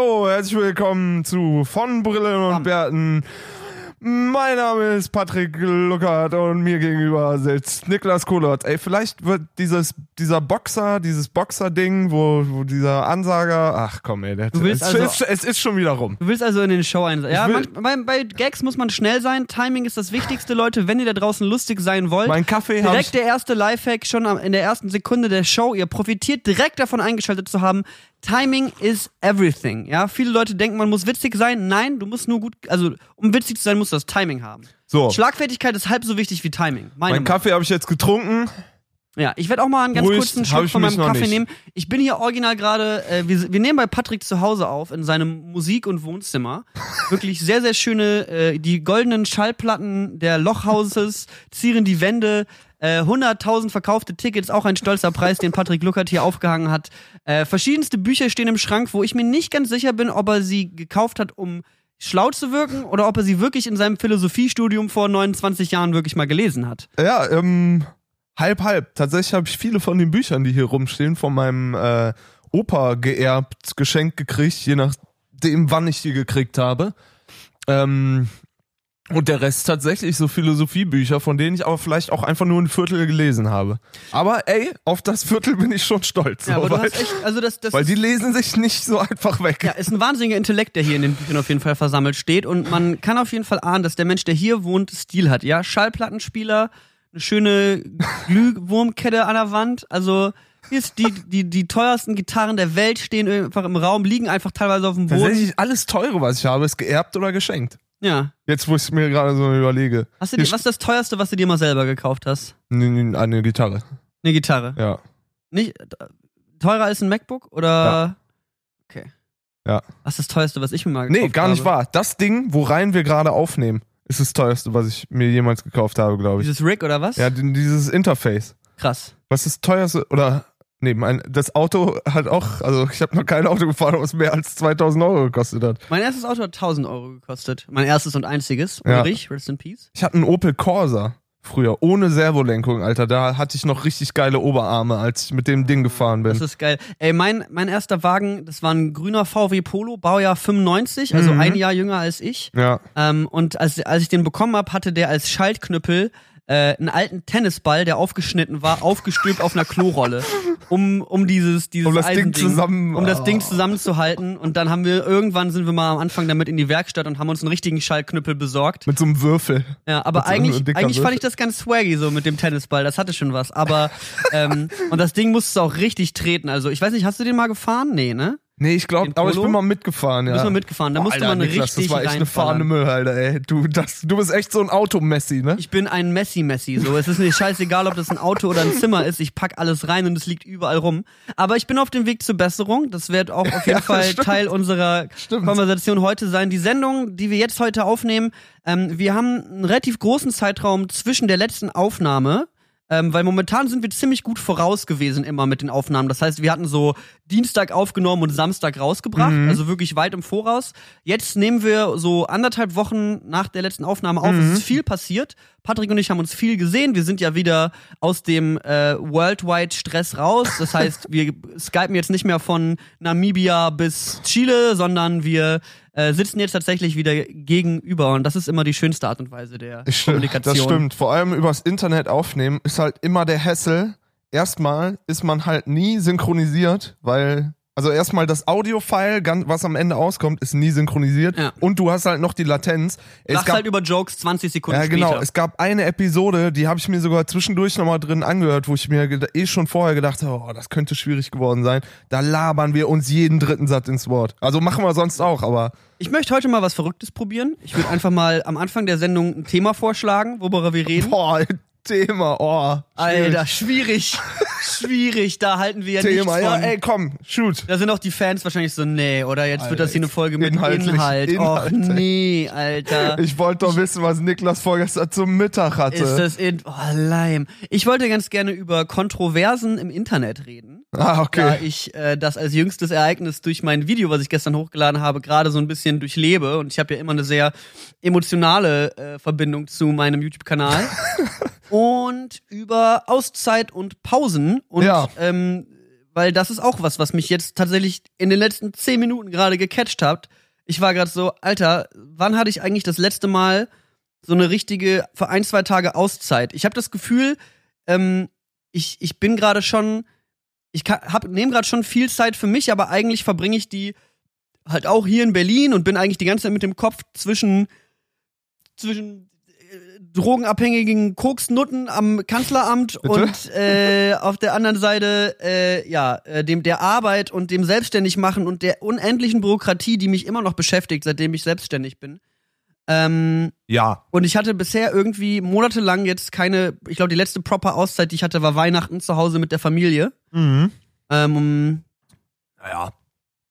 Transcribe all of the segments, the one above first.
Hallo, herzlich willkommen zu Von Brille und. Bärten. Mein Name ist Patrick Luckert und mir gegenüber sitzt Niklas Kohlert. Ey, vielleicht wird dieses, dieser Boxer, dieses Boxer-Ding, wo, wo dieser Ansager, ach komm ey, der, Du willst es, also- ist, es ist schon wieder rum. Du willst also in den Show ein. Ja, will- man, bei, bei Gags muss man schnell sein. Timing ist das Wichtigste, Leute. Wenn ihr da draußen lustig sein wollt, Mein Kaffee direkt der erste Lifehack schon in der ersten Sekunde der Show. Ihr profitiert direkt davon eingeschaltet zu haben. Timing is everything. Ja, viele Leute denken, man muss witzig sein. Nein, du musst nur gut, also um witzig zu sein, musst du das Timing haben. so, Schlagfertigkeit ist halb so wichtig wie Timing. Mein. Kaffee habe ich jetzt getrunken. Ja, ich werde auch mal einen ganz Ruhig, kurzen Schluck von meinem Kaffee nicht. nehmen. Ich bin hier original gerade, äh, wir, wir nehmen bei Patrick zu Hause auf, in seinem Musik- und Wohnzimmer. Wirklich sehr, sehr schöne, äh, die goldenen Schallplatten der Lochhauses zieren die Wände. Äh, 100.000 verkaufte Tickets, auch ein stolzer Preis, den Patrick Luckert hier aufgehangen hat. Äh, verschiedenste Bücher stehen im Schrank, wo ich mir nicht ganz sicher bin, ob er sie gekauft hat, um schlau zu wirken oder ob er sie wirklich in seinem Philosophiestudium vor 29 Jahren wirklich mal gelesen hat. Ja, ähm, halb, halb. Tatsächlich habe ich viele von den Büchern, die hier rumstehen, von meinem äh, Opa geerbt, geschenkt gekriegt, je nachdem, wann ich die gekriegt habe. Ähm, und der Rest tatsächlich so Philosophiebücher, von denen ich aber vielleicht auch einfach nur ein Viertel gelesen habe. Aber ey, auf das Viertel bin ich schon stolz. Ja, so, aber weil, echt, also das, das weil die lesen sich nicht so einfach weg. Ja, ist ein wahnsinniger Intellekt, der hier in den Büchern auf jeden Fall versammelt steht. Und man kann auf jeden Fall ahnen, dass der Mensch, der hier wohnt, Stil hat. Ja, Schallplattenspieler, eine schöne Glühwurmkette an der Wand. Also hier ist die, die, die teuersten Gitarren der Welt stehen einfach im Raum, liegen einfach teilweise auf dem Boden. Tatsächlich alles teure, was ich habe, ist geerbt oder geschenkt. Ja. Jetzt, wo ich es mir gerade so überlege. Hast du dir, Hier was ist das teuerste, was du dir mal selber gekauft hast? N- n- Eine Gitarre. Eine Gitarre. Ja. Nicht äh, teurer als ein MacBook oder? Okay. Ja. Was ist das teuerste, was ich mir mal gekauft Nee, habe? gar nicht wahr. Das Ding, worein wir gerade aufnehmen, ist das teuerste, was ich mir jemals gekauft habe, glaube ich. Dieses Rig oder was? Ja, d- dieses Interface. Krass. Was ist das teuerste? Oder, nee, mein, das Auto hat auch, also ich habe noch kein Auto gefahren, was mehr als 2000 Euro gekostet hat. Mein erstes Auto hat 1000 Euro gekostet. Mein erstes und einziges. Ja. Ulrich, rest in peace. Ich hatte einen Opel Corsa früher, ohne Servolenkung, Alter. Da hatte ich noch richtig geile Oberarme, als ich mit dem Ding gefahren bin. Das ist geil. Ey, mein, mein erster Wagen, das war ein grüner VW Polo, Baujahr 95, also Mhm. ein Jahr jünger als ich. Ja. Ähm, und als, als ich den bekommen habe, hatte der als Schaltknüppel äh, einen alten Tennisball, der aufgeschnitten war, aufgestülpt auf einer Klorolle, um, um dieses, dieses Um das Ding Eisending- zusammen- um das. Ding zusammenzuhalten. Und dann haben wir, irgendwann sind wir mal am Anfang damit in die Werkstatt und haben uns einen richtigen Schaltknüppel besorgt. Mit so einem Würfel. Ja, aber so eigentlich, eigentlich fand ich das ganz swaggy so mit dem Tennisball. Das hatte schon was. Aber ähm, und das Ding musstest du auch richtig treten. Also ich weiß nicht, hast du den mal gefahren? Nee, ne? Nee, ich glaube, aber ich bin mal mitgefahren, ja. Bist mal mitgefahren. Da Boah, musste Alter, man Niklas, richtig Das war echt eine fahrende Müll, Alter, ey. Du, das, du bist echt so ein Automessi, ne? Ich bin ein Messi-Messi. So, es ist mir scheißegal, ob das ein Auto oder ein Zimmer ist. Ich pack alles rein und es liegt überall rum. Aber ich bin auf dem Weg zur Besserung. Das wird auch auf jeden Ja, Fall stimmt. Teil unserer Stimmt. Konversation heute sein. Die Sendung, die wir jetzt heute aufnehmen, ähm, wir haben einen relativ großen Zeitraum zwischen der letzten Aufnahme. Ähm, weil momentan sind wir ziemlich gut voraus gewesen immer mit den Aufnahmen. Das heißt, wir hatten so Dienstag aufgenommen und Samstag rausgebracht, Mhm. also wirklich weit im Voraus. Jetzt nehmen wir so anderthalb Wochen nach der letzten Aufnahme auf. Mhm. Es ist viel passiert. Patrick und ich haben uns viel gesehen. Wir sind ja wieder aus dem äh, Worldwide Stress raus. Das heißt, wir skypen jetzt nicht mehr von Namibia bis Chile, sondern wir äh, sitzen jetzt tatsächlich wieder gegenüber. Und das ist immer die schönste Art und Weise der Ich- Kommunikation. Das stimmt. Vor allem übers Internet aufnehmen ist halt immer der Hassel. Erstmal ist man halt nie synchronisiert, weil, also erstmal das Audio-File, was am Ende auskommt, ist nie synchronisiert. Ja. Und du hast halt noch die Latenz. Es gab, halt über Jokes 20 Sekunden ja, genau. später. Es gab eine Episode, die habe ich mir sogar zwischendurch nochmal drin angehört, wo ich mir eh schon vorher gedacht habe, oh, das könnte schwierig geworden sein. Da labern wir uns jeden dritten Satz ins Wort. Also machen wir sonst auch, aber Ich möchte heute mal was Verrücktes probieren. Ich würde einfach mal am Anfang der Sendung ein Thema vorschlagen, worüber wir reden. boah, Thema, oh. schwierig. Alter, schwierig. schwierig. Da halten wir ja Thema, nichts ja, von. ey, komm, shoot. Da sind auch die Fans wahrscheinlich so, nee, oder jetzt wird Alter, das hier eine Folge mit inhaltlich, Inhalt. Och Inhalt. nee, Alter. Ich wollte doch wissen, was Niklas vorgestern zum Mittag hatte. Ist das in. Oh, Leim. Ich wollte ganz gerne über Kontroversen im Internet reden. ah, Da okay. ich äh, das als jüngstes Ereignis durch mein Video, was ich gestern hochgeladen habe, gerade so ein bisschen durchlebe. Und ich habe ja immer eine sehr emotionale äh, Verbindung zu meinem YouTube-Kanal. und über Auszeit und Pausen. Und Ja. ähm, weil das ist auch was, was mich jetzt tatsächlich in den letzten zehn Minuten gerade gecatcht hat. Ich war gerade so, Alter, wann hatte ich eigentlich das letzte Mal so eine richtige für ein, zwei Tage Auszeit? Ich habe das Gefühl, ähm, ich, ich bin gerade schon, ich nehme gerade schon viel Zeit für mich, aber eigentlich verbringe ich die halt auch hier in Berlin und bin eigentlich die ganze Zeit mit dem Kopf zwischen, zwischen drogenabhängigen Koksnutten am Kanzleramt Bitte? und äh, auf der anderen Seite äh, ja äh, dem der Arbeit und dem selbstständig machen und der unendlichen Bürokratie, die mich immer noch beschäftigt, seitdem ich selbstständig bin. Ähm, Ja. und ich hatte bisher irgendwie monatelang jetzt keine, ich glaube, die letzte proper Auszeit, die ich hatte, war Weihnachten zu Hause mit der Familie. Mhm. Ähm, Naja,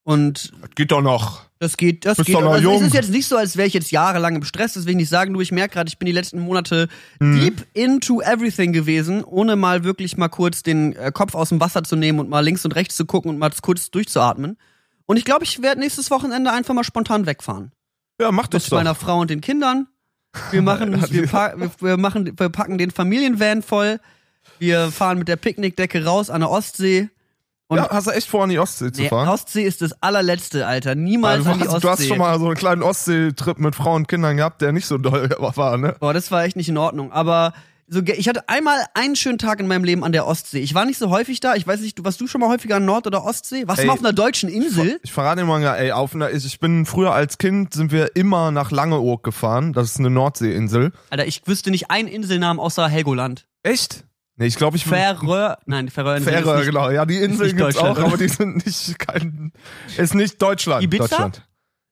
und das geht doch noch. Das geht, das Bist geht. doch noch Also es ist jetzt nicht so, als wäre ich jetzt jahrelang im Stress, ich nicht sagen. Nur ich merke gerade, ich bin die letzten Monate Mhm. deep into everything gewesen, ohne mal wirklich mal kurz den äh, Kopf aus dem Wasser zu nehmen und mal links und rechts zu gucken und mal kurz durchzuatmen. Und ich glaube, ich werde nächstes Wochenende einfach mal spontan wegfahren. Ja, mach das Mit doch. meiner Frau und den Kindern. Wir machen, wir, wir machen, wir packen den Familienvan voll. Wir fahren mit der Picknickdecke raus an der Ostsee. Und ja, hast du echt vor, an die Ostsee zu fahren? Ostsee ist das allerletzte, Alter. Niemals an die du, Ostsee. du hast schon mal so einen kleinen Ostsee-Trip mit Frauen und Kindern gehabt, der nicht so doll war, ne? Boah, das war echt nicht in Ordnung. Aber so, ich hatte einmal einen schönen Tag in meinem Leben an der Ostsee. Ich war nicht so häufig da. Ich weiß nicht, du warst du schon mal häufiger an Nord- oder Ostsee? Warst du Ey, mal auf einer deutschen Insel? Ich verrate dir mal, ey, auf einer, ich ich bin früher als Kind sind wir immer nach Langeoog gefahren. Das ist eine Nordseeinsel. Alter, ich wüsste nicht einen Inselnamen außer Helgoland. Echt? Nee, ich glaube, ich Färöer. Nein, Färöer nicht- genau. Ja, die Inseln gibt's Deutschland, auch, aber die sind nicht kein, ist nicht Deutschland. Ibiza? Deutschland.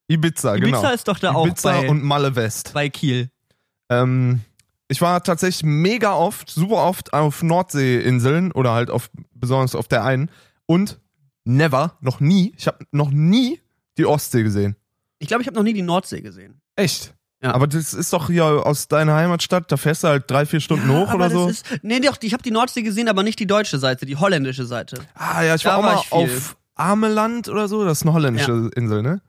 Ibiza, genau. Ibiza ist doch da auch Ibiza bei, und Malle West. bei Kiel. Ähm, ich war tatsächlich mega oft, super oft auf Nordseeinseln oder halt auf, besonders auf der einen und never, noch nie, ich habe noch nie die Ostsee gesehen. Ich glaube, ich habe noch nie die Nordsee gesehen. Echt? Ja. Aber das ist doch hier aus deiner Heimatstadt, da fährst du halt drei, vier Stunden hoch aber oder so. Ist, nee, doch, ich habe die Nordsee gesehen, aber nicht die deutsche Seite, die holländische Seite. ah ja, ich da war auch war mal auf Ameland oder so, das ist eine holländische Insel, ne?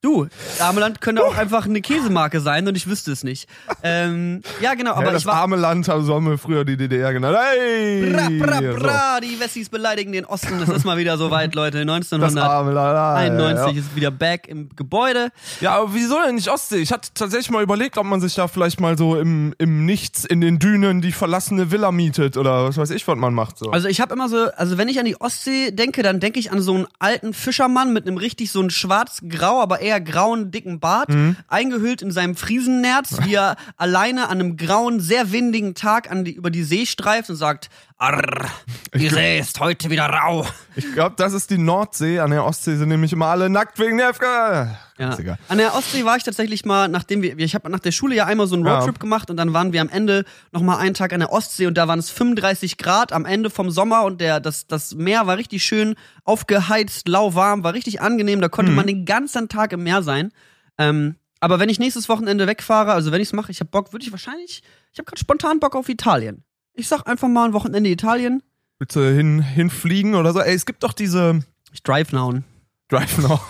Du, Ameland könnte auch einfach eine Käsemarke sein und ich wüsste es nicht. Ähm, ja, genau, aber ja, ich das war. arme Land, haben wir früher die DDR genannt. Hey! Bra, bra, So. bra, die Wessis beleidigen den Osten. Das ist mal wieder soweit, Leute. Das 1991 arme Land. Ja. ist wieder back im Gebäude. Ja, aber wieso denn nicht Ostsee? Ich hatte tatsächlich mal überlegt, ob man sich da vielleicht mal so im, im Nichts, in den Dünen, die verlassene Villa mietet oder was weiß ich, was man macht. So. Also ich habe immer so, also wenn ich an die Ostsee denke, dann denke ich an so einen alten Fischermann mit einem richtig so einen schwarz-grau, aber eher grauen, dicken Bart, Mhm. eingehüllt in seinem Friesennerz, wie er alleine an einem grauen, sehr windigen Tag an die, über die See streift und sagt, Arr, die See ist heute wieder rau. ich glaube, das ist die Nordsee. An der Ostsee sind nämlich immer alle nackt wegen der FK. Ja. An der Ostsee war ich tatsächlich mal, nachdem wir, ich habe nach der Schule ja einmal so einen Ja. Roadtrip gemacht und dann waren wir am Ende noch mal einen Tag an der Ostsee und da waren es 35 Grad am Ende vom Sommer und der, das, das Meer war richtig schön aufgeheizt, lauwarm, war richtig angenehm, da konnte man den ganzen Tag im Meer sein. Ähm, aber wenn ich nächstes Wochenende wegfahre, also wenn ich es mache, ich habe Bock, würde ich wahrscheinlich, ich habe gerade spontan Bock auf Italien. Ich sag einfach mal ein Wochenende Italien. Willst du hin, hinfliegen oder so? Ey, es gibt doch diese Ich drive now. Drive Now.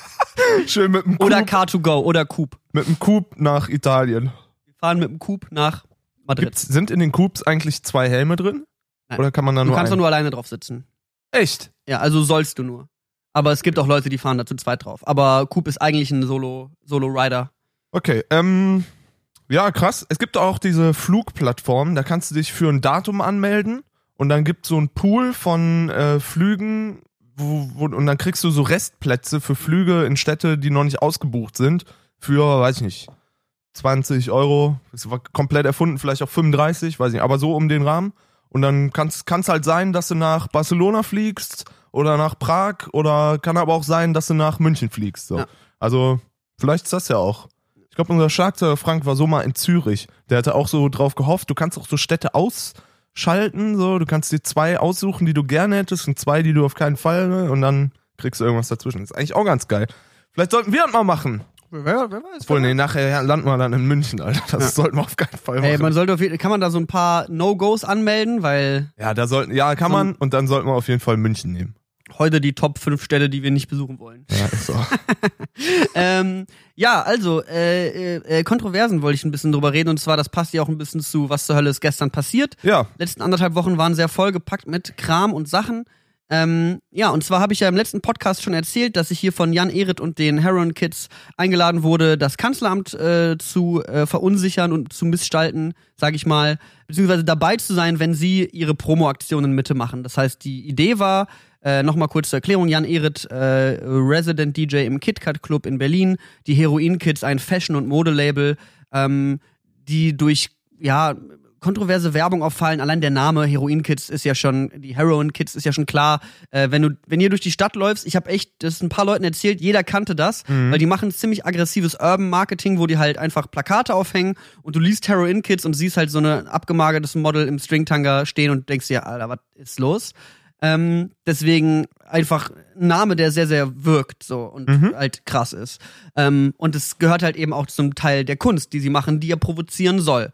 Schön mit dem Oder Coup, Car2Go oder Coop. mit dem Coup nach Italien. Wir fahren mit dem Coop nach Madrid. Gibt's, sind in den Coups eigentlich zwei Helme drin? Nein. Oder kann man da Du nur kannst doch einen? nur alleine drauf sitzen. Echt? Ja, also sollst du nur. Aber es gibt auch Leute, die fahren da zu zweit drauf. Aber Coop ist eigentlich ein Solo, Solo-Rider. Okay, ähm, ja, krass. Es gibt auch diese Flugplattform, da kannst du dich für ein Datum anmelden und dann gibt so ein Pool von äh, Flügen wo, wo, und dann kriegst du so Restplätze für Flüge in Städte, die noch nicht ausgebucht sind, für, weiß ich nicht, 20 Euro. Das war komplett erfunden, vielleicht auch 35, weiß ich nicht, aber so um den Rahmen. Und dann kann es halt sein, dass du nach Barcelona fliegst oder nach Prag oder kann aber auch sein, dass du nach München fliegst. So. Ja. Also, vielleicht ist das ja auch. Ich glaube, unser Schlagzeuger Frank war so mal in Zürich. Der hatte auch so drauf gehofft, du kannst auch so Städte ausschalten, so, du kannst dir zwei aussuchen, die du gerne hättest und zwei, die du auf keinen Fall, ne? und dann kriegst du irgendwas dazwischen. Das ist eigentlich auch ganz geil. Vielleicht sollten wir das mal machen. Wer, wer weiß. Obwohl, nee, nachher landen wir dann in München, Alter. Das sollten wir auf keinen Fall machen. Ey, man sollte auf jeden, kann man da so ein paar No-Gos anmelden, weil ja, da sollten, ja, kann So- man, und dann sollten wir auf jeden Fall München nehmen. Heute die Top 5 Städte, die wir nicht besuchen wollen. Ja, ist so. ähm, ja, also, äh, äh, äh, Kontroversen wollte ich ein bisschen drüber reden und zwar, das passt ja auch ein bisschen zu, was zur Hölle ist gestern passiert. ja, letzten anderthalb Wochen waren sehr vollgepackt mit Kram und Sachen. Ähm, ja, und zwar habe ich ja im letzten Podcast schon erzählt, dass ich hier von Jan Ehret und den Heron Kids eingeladen wurde, das Kanzleramt äh, zu äh, verunsichern und zu missgestalten, sage ich mal, beziehungsweise dabei zu sein, wenn sie ihre Promo-Aktionen mitmachen. Das heißt, die Idee war, äh, Nochmal kurz zur Erklärung, Jan Ehret, äh, Resident DJ im KitKat Club in Berlin, die Heroin Kids, ein Fashion- und Modelabel, ähm, die durch ja kontroverse Werbung auffallen. Allein der Name Heroin Kids ist ja schon, die Heroin Kids ist ja schon klar. Äh, wenn du, wenn ihr durch die Stadt läufst, ich habe echt, das ein paar Leuten erzählt, jeder kannte das, Mhm. weil die machen ziemlich aggressives Urban Marketing, wo die halt einfach Plakate aufhängen und du liest Heroin Kids und siehst halt so eine abgemagertes Model im Stringtanga stehen und denkst dir, Alter, was ist los? Ähm, deswegen einfach ein Name, der sehr, sehr wirkt so und Mhm. halt krass ist. Ähm, und es gehört halt eben auch zum Teil der Kunst, die sie machen, die ja provozieren soll.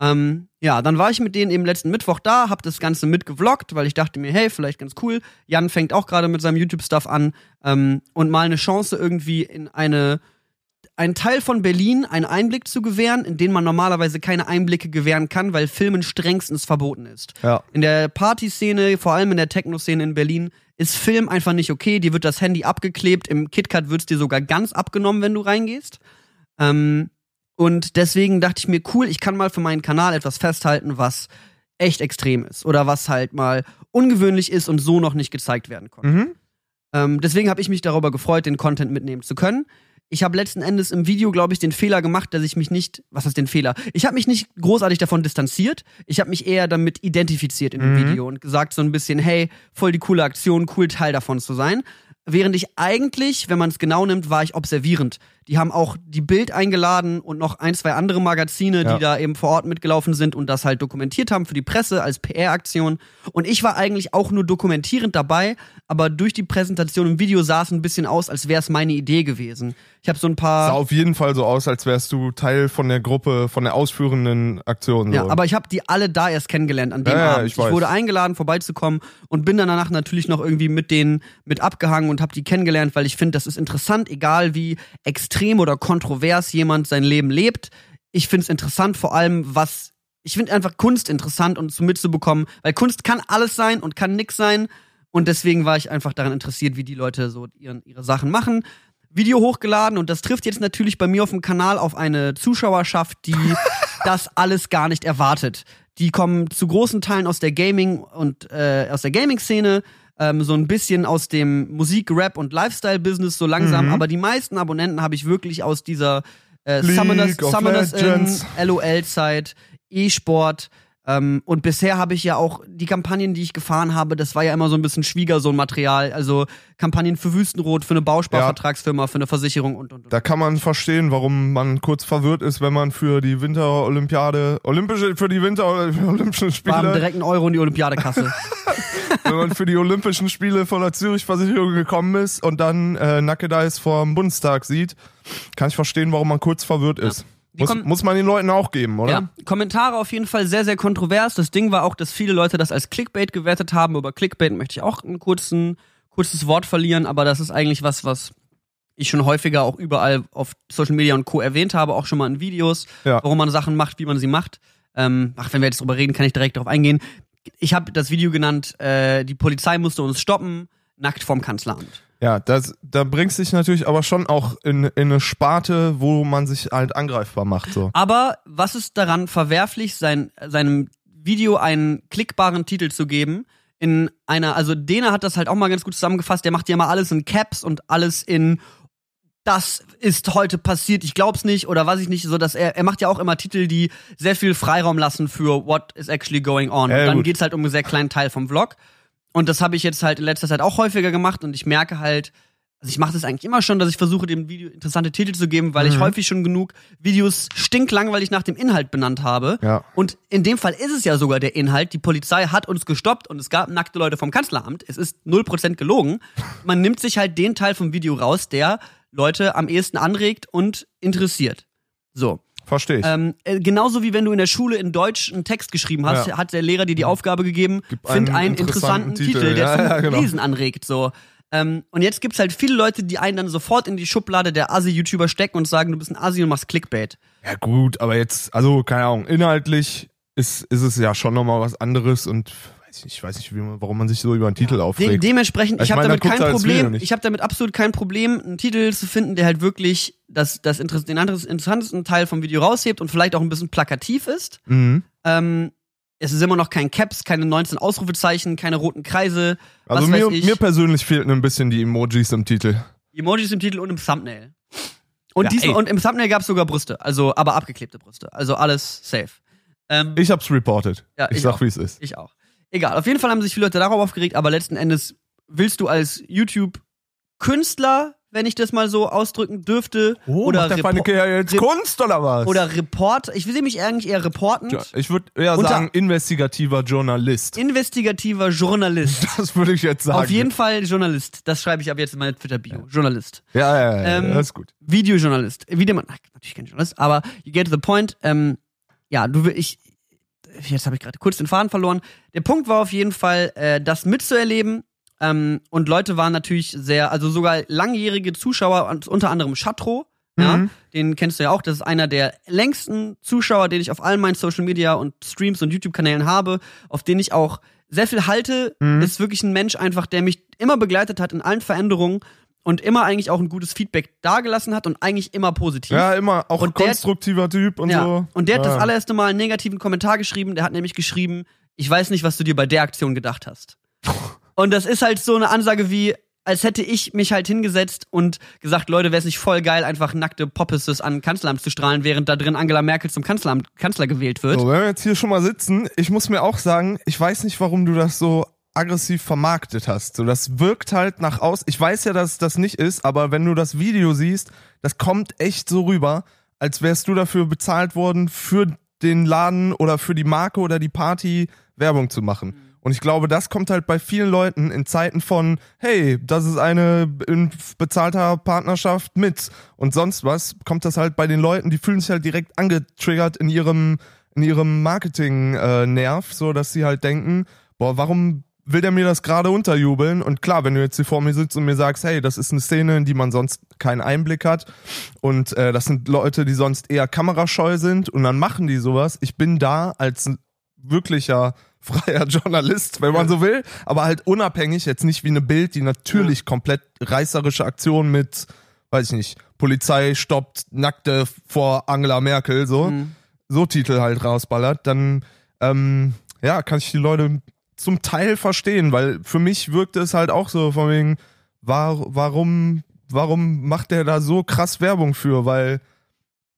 Ähm, ja, dann war ich mit denen eben letzten Mittwoch da, hab das Ganze mitgevloggt, weil ich dachte mir, hey, vielleicht ganz cool. Jan fängt auch gerade mit seinem YouTube-Stuff an ähm, und mal eine Chance irgendwie in eine einen Teil von Berlin einen Einblick zu gewähren, in den man normalerweise keine Einblicke gewähren kann, weil Filmen strengstens verboten ist. Ja. In der Partyszene, vor allem in der Techno-Szene in Berlin, ist Film einfach nicht okay. Dir wird das Handy abgeklebt. Im KitKat wird's dir sogar ganz abgenommen, wenn du reingehst. Ähm, und deswegen dachte ich mir, cool, ich kann mal für meinen Kanal etwas festhalten, was echt extrem ist. Oder was halt mal ungewöhnlich ist und so noch nicht gezeigt werden konnte. Mhm. Ähm, deswegen habe ich mich darüber gefreut, den Content mitnehmen zu können. Ich habe letzten Endes im Video, glaube ich, den Fehler gemacht, dass ich mich nicht, was ist den Fehler? Ich habe mich nicht großartig davon distanziert. Ich habe mich eher damit identifiziert in dem Mhm. Video und gesagt so ein bisschen, hey, voll die coole Aktion, cool Teil davon zu sein. Während ich eigentlich, wenn man es genau nimmt, war ich observierend. Die haben auch die Bild eingeladen und noch ein, zwei andere Magazine, Ja. die da eben vor Ort mitgelaufen sind und das halt dokumentiert haben für die Presse als PR-Aktion. Und ich war eigentlich auch nur dokumentierend dabei, aber durch die Präsentation im Video sah es ein bisschen aus, als wäre es meine Idee gewesen. Ich habe so ein paar. Sah auf jeden Fall so aus, als wärst du Teil von der Gruppe, von der ausführenden Aktion. So. Ja, aber ich habe die alle da erst kennengelernt an dem Ja, ja, Abend. ich weiß. wurde eingeladen, vorbeizukommen und bin dann danach natürlich noch irgendwie mit denen mit abgehangen und habe die kennengelernt, weil ich finde, das ist interessant, egal wie extrem oder kontrovers jemand sein Leben lebt. Ich finde es interessant, vor allem was ich finde einfach Kunst interessant und so mitzubekommen, weil Kunst kann alles sein und kann nix sein und deswegen war ich einfach daran interessiert, wie die Leute so ihren, ihre Sachen machen. Video hochgeladen und das trifft jetzt natürlich bei mir auf dem Kanal auf eine Zuschauerschaft, die das alles gar nicht erwartet. Die kommen zu großen Teilen aus der Gaming und äh, aus der Gaming-Szene, ähm, so ein bisschen aus dem Musik, Rap und Lifestyle-Business so langsam, Mhm. aber die meisten Abonnenten habe ich wirklich aus dieser äh, Summoners, Summoners in. LOL-Zeit, E-Sport. Ähm, und bisher habe ich ja auch die Kampagnen, die ich gefahren habe, das war ja immer so ein bisschen Schwiegersohn-Material. Also Kampagnen für Wüstenrot, für eine Bausparvertragsfirma, für eine Versicherung und und und. Da kann man verstehen, warum man kurz verwirrt ist, wenn man für die Winterolympiade, Olympische, für die Winterolympischen Spiele, direkt ein Euro in die Olympiadekasse. wenn man für die Olympischen Spiele von der Zürich-Versicherung gekommen ist und dann äh, Nackedeis vorm Bundestag sieht, kann ich verstehen, warum man kurz verwirrt ist. Die Muss, muss man den Leuten auch geben, oder? Ja, Kommentare auf jeden Fall sehr, sehr kontrovers. Das Ding war auch, dass viele Leute das als Clickbait gewertet haben. Über Clickbait möchte ich auch ein kurzen, kurzes Wort verlieren, aber das ist eigentlich was, was ich schon häufiger auch überall auf Social Media und Co. erwähnt habe, auch schon mal in Videos, Ja. warum man Sachen macht, wie man sie macht. Ähm, ach, wenn wir jetzt drüber reden, kann ich direkt darauf eingehen. Ich habe das Video genannt, äh, die Polizei musste uns stoppen, nackt vorm Kanzleramt. Ja, das, da bringst dich natürlich aber schon auch in, in eine Sparte, wo man sich halt angreifbar macht. So. Aber was ist daran verwerflich, sein, seinem Video einen klickbaren Titel zu geben? In einer, also Dena hat das halt auch mal ganz gut zusammengefasst, der macht ja mal alles in Caps und alles in das ist heute passiert, ich glaub's nicht oder was ich nicht, so dass er, er macht ja auch immer Titel, die sehr viel Freiraum lassen für what is actually going on. Ja, und dann gut. geht's halt um einen sehr kleinen Teil vom Vlog. Und das habe ich jetzt halt in letzter Zeit auch häufiger gemacht und ich merke halt, also ich mache das eigentlich immer schon, dass ich versuche, dem Video interessante Titel zu geben, weil ich Mhm. häufig schon genug Videos stinklangweilig nach dem Inhalt benannt habe. Ja. Und in dem Fall ist es ja sogar der Inhalt. Die Polizei hat uns gestoppt und es gab nackte Leute vom Kanzleramt. Es ist 0% gelogen. Man nimmt sich halt den Teil vom Video raus, der Leute am ehesten anregt und interessiert. So. Verstehe ich. Ähm, äh, genauso wie wenn du in der Schule in Deutsch einen Text geschrieben hast, Ja. hat der Lehrer dir die Aufgabe gegeben, Gib find einen einen interessanten, interessanten Titel, Titel. der Ja, zum ja, genau. Lesen anregt. So. Ähm, und jetzt gibt's halt viele Leute, die einen dann sofort in die Schublade der Assi-YouTuber stecken und sagen, du bist ein Assi und machst Clickbait. Ja gut, aber jetzt, also keine Ahnung, inhaltlich ist, ist es ja schon nochmal was anderes und ich weiß nicht, man, warum man sich so über einen Titel De aufregt. dementsprechend, Ich ich habe damit kein Problem. Ich habe damit absolut kein Problem, einen Titel zu finden, der halt wirklich das, das Inter den interessantesten Teil vom Video raushebt und vielleicht auch ein bisschen plakativ ist. mhm. Ähm, es ist immer noch kein Caps, keine 19 Ausrufezeichen, keine roten Kreise. Also mir, mir persönlich fehlten ein bisschen die Emojis im Titel. Emojis im Titel und im Thumbnail. Und, Ja, diesmal, ey. und im Thumbnail gab es sogar Brüste, also aber abgeklebte Brüste. Also alles safe. Ähm, Ich hab's reported. Ja, ich, ich sag, wie es ist. Ich auch. Egal, auf jeden Fall haben sich viele Leute darauf aufgeregt, aber letzten Endes willst du als YouTube-Künstler, wenn ich das mal so ausdrücken dürfte, Oh, oder, macht der Repo- Kerl jetzt Rep- Kunst oder was? oder Report, ich sehe mich eigentlich eher reportend, Ja, ich würde eher Unter- sagen, investigativer Journalist. investigativer Journalist. Das würde ich jetzt sagen. auf jeden Fall Journalist. Das schreibe ich ab jetzt in meine Twitter-Bio. Journalist. Ja, ja, ja, Ähm, das ist gut. Videojournalist. Video, ach, natürlich kein Journalist, aber you get to the point. Ähm, ja, du will ich. Jetzt habe ich gerade kurz den Faden verloren. Der Punkt war auf jeden Fall, äh, das mitzuerleben. Ähm, und Leute waren natürlich sehr, also sogar langjährige Zuschauer, unter anderem Chatro. Ja, Mhm. den kennst du ja auch. Das ist einer der längsten Zuschauer, den ich auf allen meinen Social Media und Streams und YouTube-Kanälen habe, auf den ich auch sehr viel halte. Mhm. Ist wirklich ein Mensch einfach, der mich immer begleitet hat in allen Veränderungen und immer eigentlich auch ein gutes Feedback dagelassen hat und eigentlich immer positiv. Ja, immer auch Und der- konstruktiver Typ und Ja. so. Und der hat das Ja. allererste Mal einen negativen Kommentar geschrieben. Der hat nämlich geschrieben, ich weiß nicht, was du dir bei der Aktion gedacht hast. Und das ist halt so eine Ansage wie, als hätte ich mich halt hingesetzt und gesagt, Leute, wäre es nicht voll geil, einfach nackte Poppices an Kanzleramt zu strahlen, während da drin Angela Merkel zum Kanzleramt, Kanzler gewählt wird. So, wenn wir jetzt hier schon mal sitzen, ich muss mir auch sagen, ich weiß nicht, warum du das so aggressiv vermarktet hast. So, das wirkt halt nach aus. Ich weiß ja, dass das nicht ist, aber wenn du das Video siehst, das kommt echt so rüber, als wärst du dafür bezahlt worden, für den Laden oder für die Marke oder die Party Werbung zu machen. Und ich glaube, das kommt halt bei vielen Leuten in Zeiten von, hey, das ist eine in bezahlter Partnerschaft mit und sonst was, kommt das halt bei den Leuten, die fühlen sich halt direkt angetriggert in ihrem, in ihrem Marketing-Nerv, so dass sie halt denken, boah, warum will der mir das gerade unterjubeln? Und klar, wenn du jetzt hier vor mir sitzt und mir sagst, hey, das ist eine Szene, in die man sonst keinen Einblick hat und äh, das sind Leute, die sonst eher kamerascheu sind und dann machen die sowas. Ich bin da als wirklicher freier Journalist, wenn man so will, aber halt unabhängig, jetzt nicht wie eine Bild, die natürlich komplett reißerische Aktion mit, weiß ich nicht, Polizei stoppt Nackte vor Angela Merkel, so, Mhm. so Titel halt rausballert, dann, ähm, ja, kann ich die Leute zum Teil verstehen, weil für mich wirkte es halt auch so von wegen, war, warum, warum macht der da so krass Werbung für, weil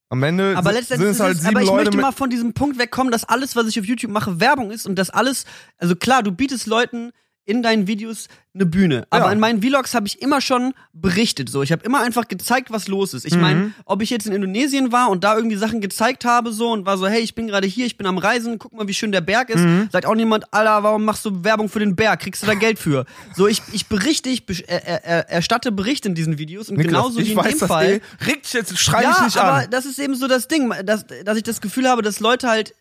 am Ende Aber sind letztendlich es ist halt sieben aber ich Leute möchte mal von diesem Punkt wegkommen, dass alles, was ich auf YouTube mache, Werbung ist und dass alles, also klar, du bietest Leuten in deinen Videos eine Bühne. Aber Ja. in meinen Vlogs habe ich immer schon berichtet. So, ich habe immer einfach gezeigt, was los ist. Ich meine, Mhm. ob ich jetzt in Indonesien war und da irgendwie Sachen gezeigt habe so und war so, hey, ich bin gerade hier, ich bin am Reisen, guck mal, wie schön der Berg ist. Mhm. Sagt auch niemand, Alter, warum machst du Werbung für den Berg? Kriegst du da Geld für? So, ich, ich berichte, ich äh, äh, erstatte Berichte in diesen Videos und Niklas, genauso ich wie in weiß dem Fall eh. Reg dich jetzt, schrei ja, mich nicht aber an. das ist eben so das Ding, dass, dass ich das Gefühl habe, dass Leute halt,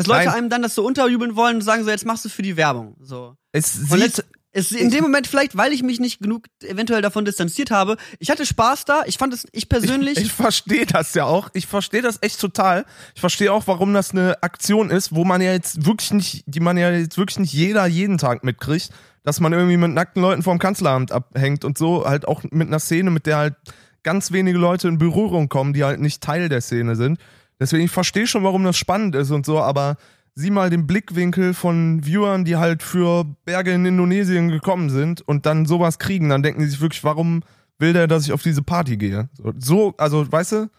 dass Leute Nein. einem dann das so unterjubeln wollen und sagen so, jetzt machst du für die Werbung. So. Es Und sieht, letzt, es, in dem Moment vielleicht, weil ich mich nicht genug eventuell davon distanziert habe, ich hatte Spaß da, ich fand es, ich persönlich, Ich, ich verstehe das ja auch. Ich verstehe das echt total. Ich verstehe auch, warum das eine Aktion ist, wo man ja jetzt wirklich nicht, die man ja jetzt wirklich nicht jeder jeden Tag mitkriegt, dass man irgendwie mit nackten Leuten vorm Kanzleramt abhängt und so halt auch mit einer Szene, mit der halt ganz wenige Leute in Berührung kommen, die halt nicht Teil der Szene sind. Deswegen, ich verstehe schon, warum das spannend ist und so, aber sieh mal den Blickwinkel von Viewern, die halt für Berge in Indonesien gekommen sind und dann sowas kriegen, dann denken die sich wirklich, warum will der, dass ich auf diese Party gehe? So, so also, weißt du,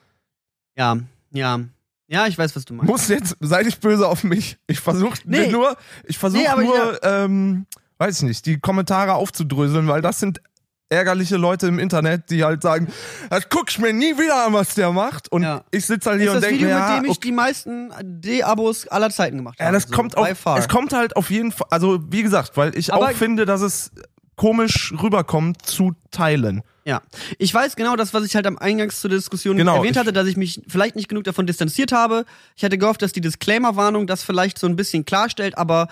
ja, ja, ja, ich weiß, was du meinst. muss jetzt, sei nicht böse auf mich. Ich versuche Nee. nur, ich versuche Nee, nur, ähm, weiß ich nicht, die Kommentare aufzudröseln, weil das sind ärgerliche Leute im Internet, die halt sagen, das guck ich mir nie wieder an, was der macht. Und Ja. ich sitze halt ist hier und das denke Video, mir, ja, mit dem ich okay, die meisten D-Abos aller Zeiten gemacht habe. ja, das so, kommt auch, es kommt halt auf jeden Fall, also wie gesagt, weil ich Aber- auch finde, dass es komisch rüberkommt zu teilen. Ja, ich weiß genau das, was ich halt am Eingangs zur Diskussion Genau, erwähnt hatte, dass ich mich vielleicht nicht genug davon distanziert habe. Ich hatte gehofft, dass die Disclaimer-Warnung das vielleicht so ein bisschen klarstellt, aber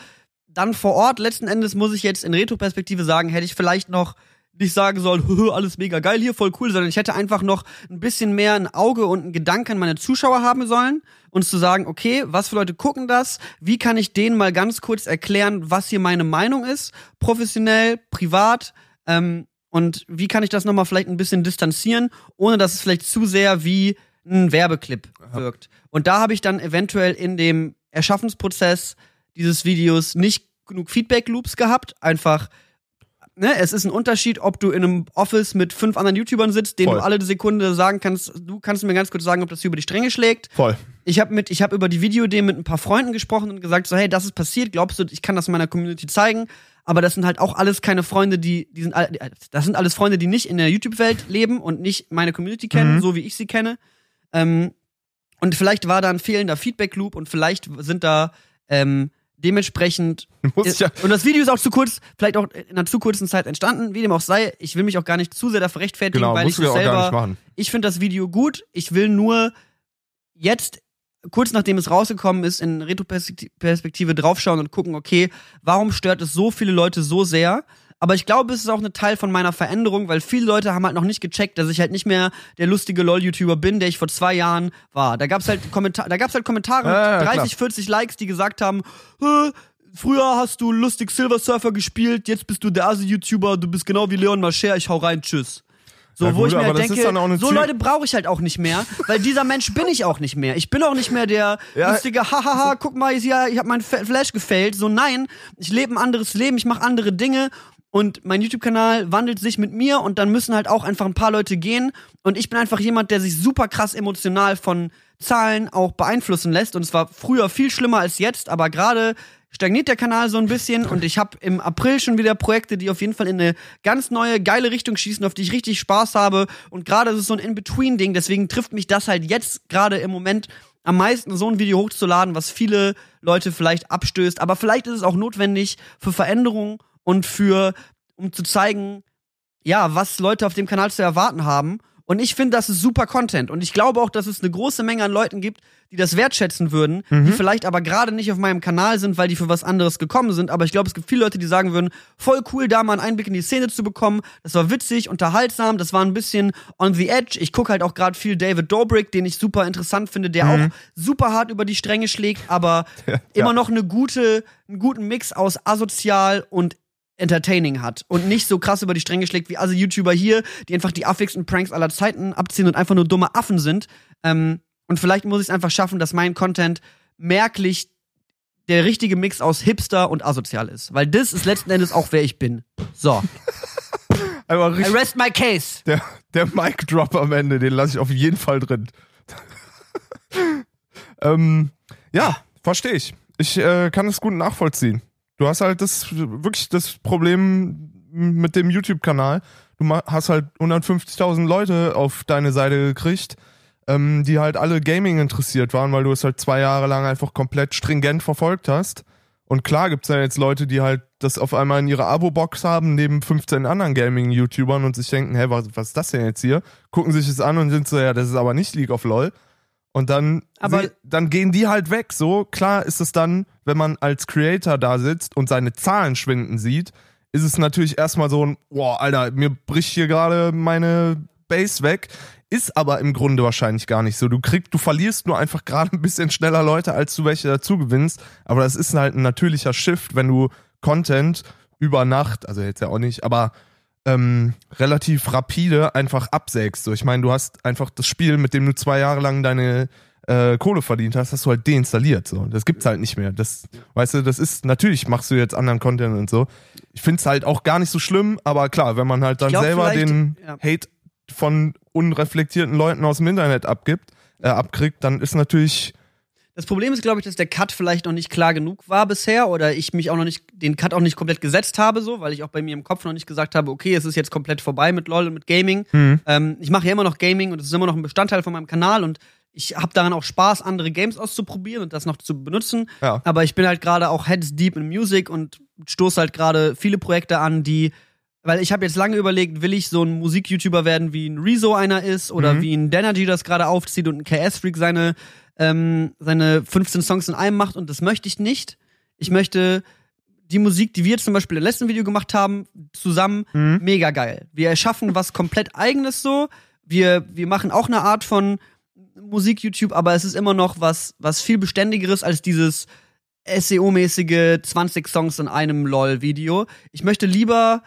dann vor Ort, letzten Endes muss ich jetzt in Retroperspektive sagen, hätte ich vielleicht noch nicht sagen soll, "Hö, alles mega geil hier, voll cool, sondern ich hätte einfach noch ein bisschen mehr ein Auge und einen Gedanken an meine Zuschauer haben sollen und zu sagen, okay, was für Leute gucken das? Wie kann ich denen mal ganz kurz erklären, was hier meine Meinung ist, professionell, privat, ähm, und wie kann ich das nochmal vielleicht ein bisschen distanzieren, ohne dass es vielleicht zu sehr wie ein Werbeclip wirkt. Und da habe ich dann eventuell in dem Erschaffensprozess dieses Videos nicht genug Feedback-Loops gehabt. Einfach, ne, es ist ein Unterschied, ob du in einem Office mit fünf anderen YouTubern sitzt, denen Voll. du alle Sekunde sagen kannst, du kannst mir ganz kurz sagen, ob das hier über die Stränge schlägt. Voll. Ich habe mit, ich habe über die Videoidee mit ein paar Freunden gesprochen und gesagt so, hey, das ist passiert. Glaubst du, ich kann das meiner Community zeigen? Aber das sind halt auch alles keine Freunde, die, die sind, all- das sind alles Freunde, die nicht in der YouTube-Welt leben und nicht meine Community kennen, Mhm. so wie ich sie kenne. Ähm, und vielleicht war da ein fehlender Feedback-Loop und vielleicht sind da ähm, dementsprechend Du musst ja, und das Video ist auch zu kurz, vielleicht auch in einer zu kurzen Zeit entstanden, wie dem auch sei. Ich will mich auch gar nicht zu sehr dafür rechtfertigen, genau, weil ich ja selber ich finde das Video gut. Ich will nur jetzt, kurz nachdem es rausgekommen ist, in Retroperspektive draufschauen und gucken, okay, warum stört es so viele Leute so sehr? Aber ich glaube, es ist auch ein Teil von meiner Veränderung, weil viele Leute haben halt noch nicht gecheckt, dass ich halt nicht mehr der lustige LOL-YouTuber bin, der ich vor zwei Jahren war. Da gab's halt Kommentar da gab's halt Kommentare Ja, mit klar. 30, 40 Likes, die gesagt haben, "Hä, früher hast du lustig Silver Surfer gespielt, jetzt bist du der Asi-YouTuber, du bist genau wie Leon Mascher, ich hau rein, tschüss. So, Ja, wo gut, ich mir halt denke, so Leute brauche ich halt auch nicht mehr, weil dieser Mensch bin ich auch nicht mehr. Ich bin auch nicht mehr der Ja. lustige, hahaha, guck mal, ich, ja, ich habe meinen Fa- Flash gefällt. So, nein, ich lebe ein anderes Leben, ich mache andere Dinge und mein YouTube-Kanal wandelt sich mit mir und dann müssen halt auch einfach ein paar Leute gehen. Und ich bin einfach jemand, der sich super krass emotional von Zahlen auch beeinflussen lässt. Und es war früher viel schlimmer als jetzt, aber gerade stagniert der Kanal so ein bisschen. Und ich habe im April schon wieder Projekte, die auf jeden Fall in eine ganz neue, geile Richtung schießen, auf die ich richtig Spaß habe. Und gerade ist es so ein In-Between-Ding, deswegen trifft mich das halt jetzt gerade im Moment am meisten, so ein Video hochzuladen, was viele Leute vielleicht abstößt, aber vielleicht ist es auch notwendig für Veränderung und für, um zu zeigen, ja, was Leute auf dem Kanal zu erwarten haben. Und ich finde, das ist super Content. Und ich glaube auch, dass es eine große Menge an Leuten gibt, die das wertschätzen würden, die vielleicht aber gerade nicht auf meinem Kanal sind, weil die für was anderes gekommen sind. Aber ich glaube, es gibt viele Leute, die sagen würden, voll cool, da mal einen Einblick in die Szene zu bekommen. Das war witzig, unterhaltsam, das war ein bisschen on the edge. Ich gucke halt auch gerade viel David Dobrik, den ich super interessant finde, der auch super hart über die Stränge schlägt, aber immer noch eine gute, einen guten Mix aus asozial und entertaining hat und nicht so krass über die Stränge schlägt wie alle YouTuber hier, die einfach die affigsten Pranks aller Zeiten abziehen und einfach nur dumme Affen sind. Ähm, und vielleicht muss ich es einfach schaffen, dass mein Content merklich der richtige Mix aus Hipster und asozial ist. Weil das ist letzten Endes auch, wer ich bin. So. Aber I rest my case. der, der Mic Drop am Ende, den lasse ich auf jeden Fall drin. ähm, ja, verstehe ich. Ich äh, kann es gut nachvollziehen. Du hast halt das wirklich das Problem mit dem YouTube-Kanal. Du hast halt 150.000 Leute auf deine Seite gekriegt, ähm, die halt alle Gaming interessiert waren, weil du es halt zwei Jahre lang einfach komplett stringent verfolgt hast. Und klar gibt's ja jetzt Leute, die halt das auf einmal in ihrer Abo-Box haben, neben 15 anderen Gaming-YouTubern und sich denken, hä, was, was ist das denn jetzt hier? Gucken sich es an und sind so, ja, das ist aber nicht League of LOL. Und dann, Aber- sie, dann gehen die halt weg. So, klar ist es dann, wenn man als Creator da sitzt und seine Zahlen schwinden sieht, ist es natürlich erstmal so ein, boah, Alter, mir bricht hier gerade meine Base weg. Ist aber im Grunde wahrscheinlich gar nicht so. Du kriegst, du verlierst nur einfach gerade ein bisschen schneller Leute, als du welche dazu gewinnst. Aber das ist halt ein natürlicher Shift, wenn du Content über Nacht, also jetzt ja auch nicht, aber ähm, relativ rapide einfach absägst. So, ich meine, du hast einfach das Spiel, mit dem du zwei Jahre lang deine äh, Kohle verdient hast, hast du halt deinstalliert. So, das gibt's halt nicht mehr. Das, weißt du, das ist natürlich machst du jetzt anderen Content und so. Ich find's halt auch gar nicht so schlimm, aber klar, wenn man halt dann glaub, selber den ja. Hate von unreflektierten Leuten aus dem Internet abgibt, äh, abkriegt, dann ist natürlich Das Problem ist, glaube ich, dass der Cut vielleicht noch nicht klar genug war bisher oder ich mich auch noch nicht, den Cut auch nicht komplett gesetzt habe, so, weil ich auch bei mir im Kopf noch nicht gesagt habe, okay, es ist jetzt komplett vorbei mit LOL und mit Gaming. Ähm, ich mache ja immer noch Gaming und es ist immer noch ein Bestandteil von meinem Kanal und ich habe daran auch Spaß, andere Games auszuprobieren und das noch zu benutzen. Ja. Aber ich bin halt gerade auch heads deep in Music und stoße halt gerade viele Projekte an, die weil ich habe jetzt lange überlegt, will ich so ein Musik-YouTuber werden, wie ein Rezo einer ist oder Mhm. wie ein Denergy das gerade aufzieht und ein KS-Freak seine, ähm, seine 15 Songs in einem macht und das möchte ich nicht. Ich möchte die Musik, die wir zum Beispiel im letzten Video gemacht haben, zusammen, Mhm. mega geil. Wir erschaffen was komplett eigenes so. Wir, wir machen auch eine Art von Musik-YouTube, aber es ist immer noch was, was viel beständigeres als dieses SEO-mäßige 20 Songs in einem LOL-Video. Ich möchte lieber,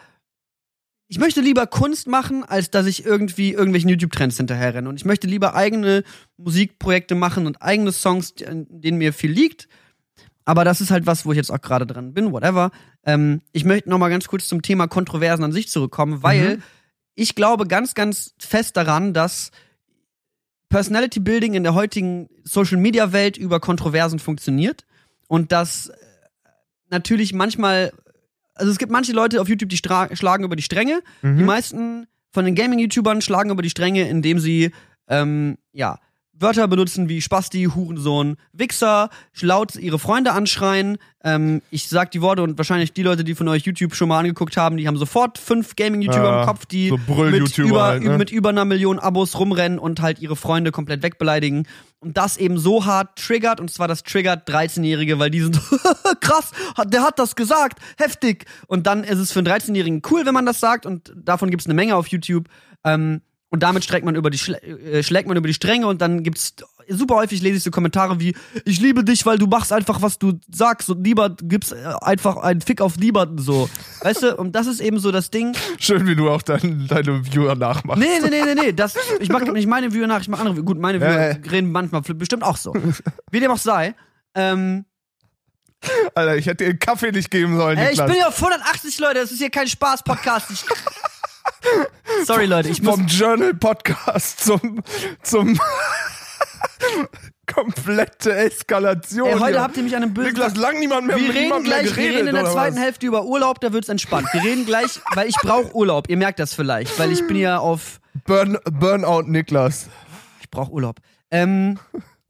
ich möchte lieber Kunst machen, als dass ich irgendwie irgendwelchen YouTube-Trends hinterherrenne. Und ich möchte lieber eigene Musikprojekte machen und eigene Songs, in denen mir viel liegt. Aber das ist halt was, wo ich jetzt auch gerade dran bin, whatever. Ähm, ich möchte noch mal ganz kurz zum Thema Kontroversen an sich zurückkommen, weil ich glaube ganz, ganz fest daran, dass Personality Building in der heutigen Social Media Welt über Kontroversen funktioniert und dass äh, natürlich manchmal, also es gibt manche Leute auf YouTube, die schlagen über die Stränge. Mhm. Die meisten von den Gaming-YouTubern schlagen über die Stränge, indem sie ähm, ja Wörter benutzen wie Spasti, Hurensohn, Wichser, laut ihre Freunde anschreien. Ähm, ich sag die Worte und wahrscheinlich die Leute, die von euch YouTube schon mal angeguckt haben, die haben sofort fünf Gaming-YouTuber Ja, im Kopf, die so mit, über, halt, ne? mit über einer Million Abos rumrennen und halt ihre Freunde komplett wegbeleidigen. Und das eben so hart triggert, und zwar das triggert 13-Jährige, weil die sind krass, der hat das gesagt, heftig. Und dann ist es für einen 13-Jährigen cool, wenn man das sagt, und davon gibt es eine Menge auf YouTube. Ähm, und damit streckt man über die äh, schlägt man über die Stränge und dann gibt's super häufig lese ich so Kommentare wie ich liebe dich, weil du machst einfach was du sagst und niemand gibt's äh, einfach einen Fick auf niemanden so. Weißt du, und das ist eben so das Ding. Schön, wie du auch dein, deine Viewer nachmachst. Nee, nee, nee, nee, nee, das ich mach nicht meine Viewer nach, ich mach andere Gut, meine Viewer Ja, ja. reden manchmal bestimmt auch so. Wie dem auch sei. Ähm, Alter, ich hätte dir einen Kaffee nicht geben sollen, ey, ich bin auf 180 Leute, das ist hier kein Spaß Podcast. Ich Sorry Leute, ich muss Vom Journal-Podcast zum, zum komplette Eskalation. Ey, heute hier. habt ihr mich an einem bösen Niklas, lang niemand mehr Wir reden niemandem mehr gleich, wir geredet, reden in der zweiten was? Hälfte über Urlaub, da wird's entspannt. Wir reden gleich, weil ich brauche Urlaub. Ihr merkt das vielleicht, weil ich bin ja auf Burn, Burnout Niklas. ich brauche Urlaub. Ähm,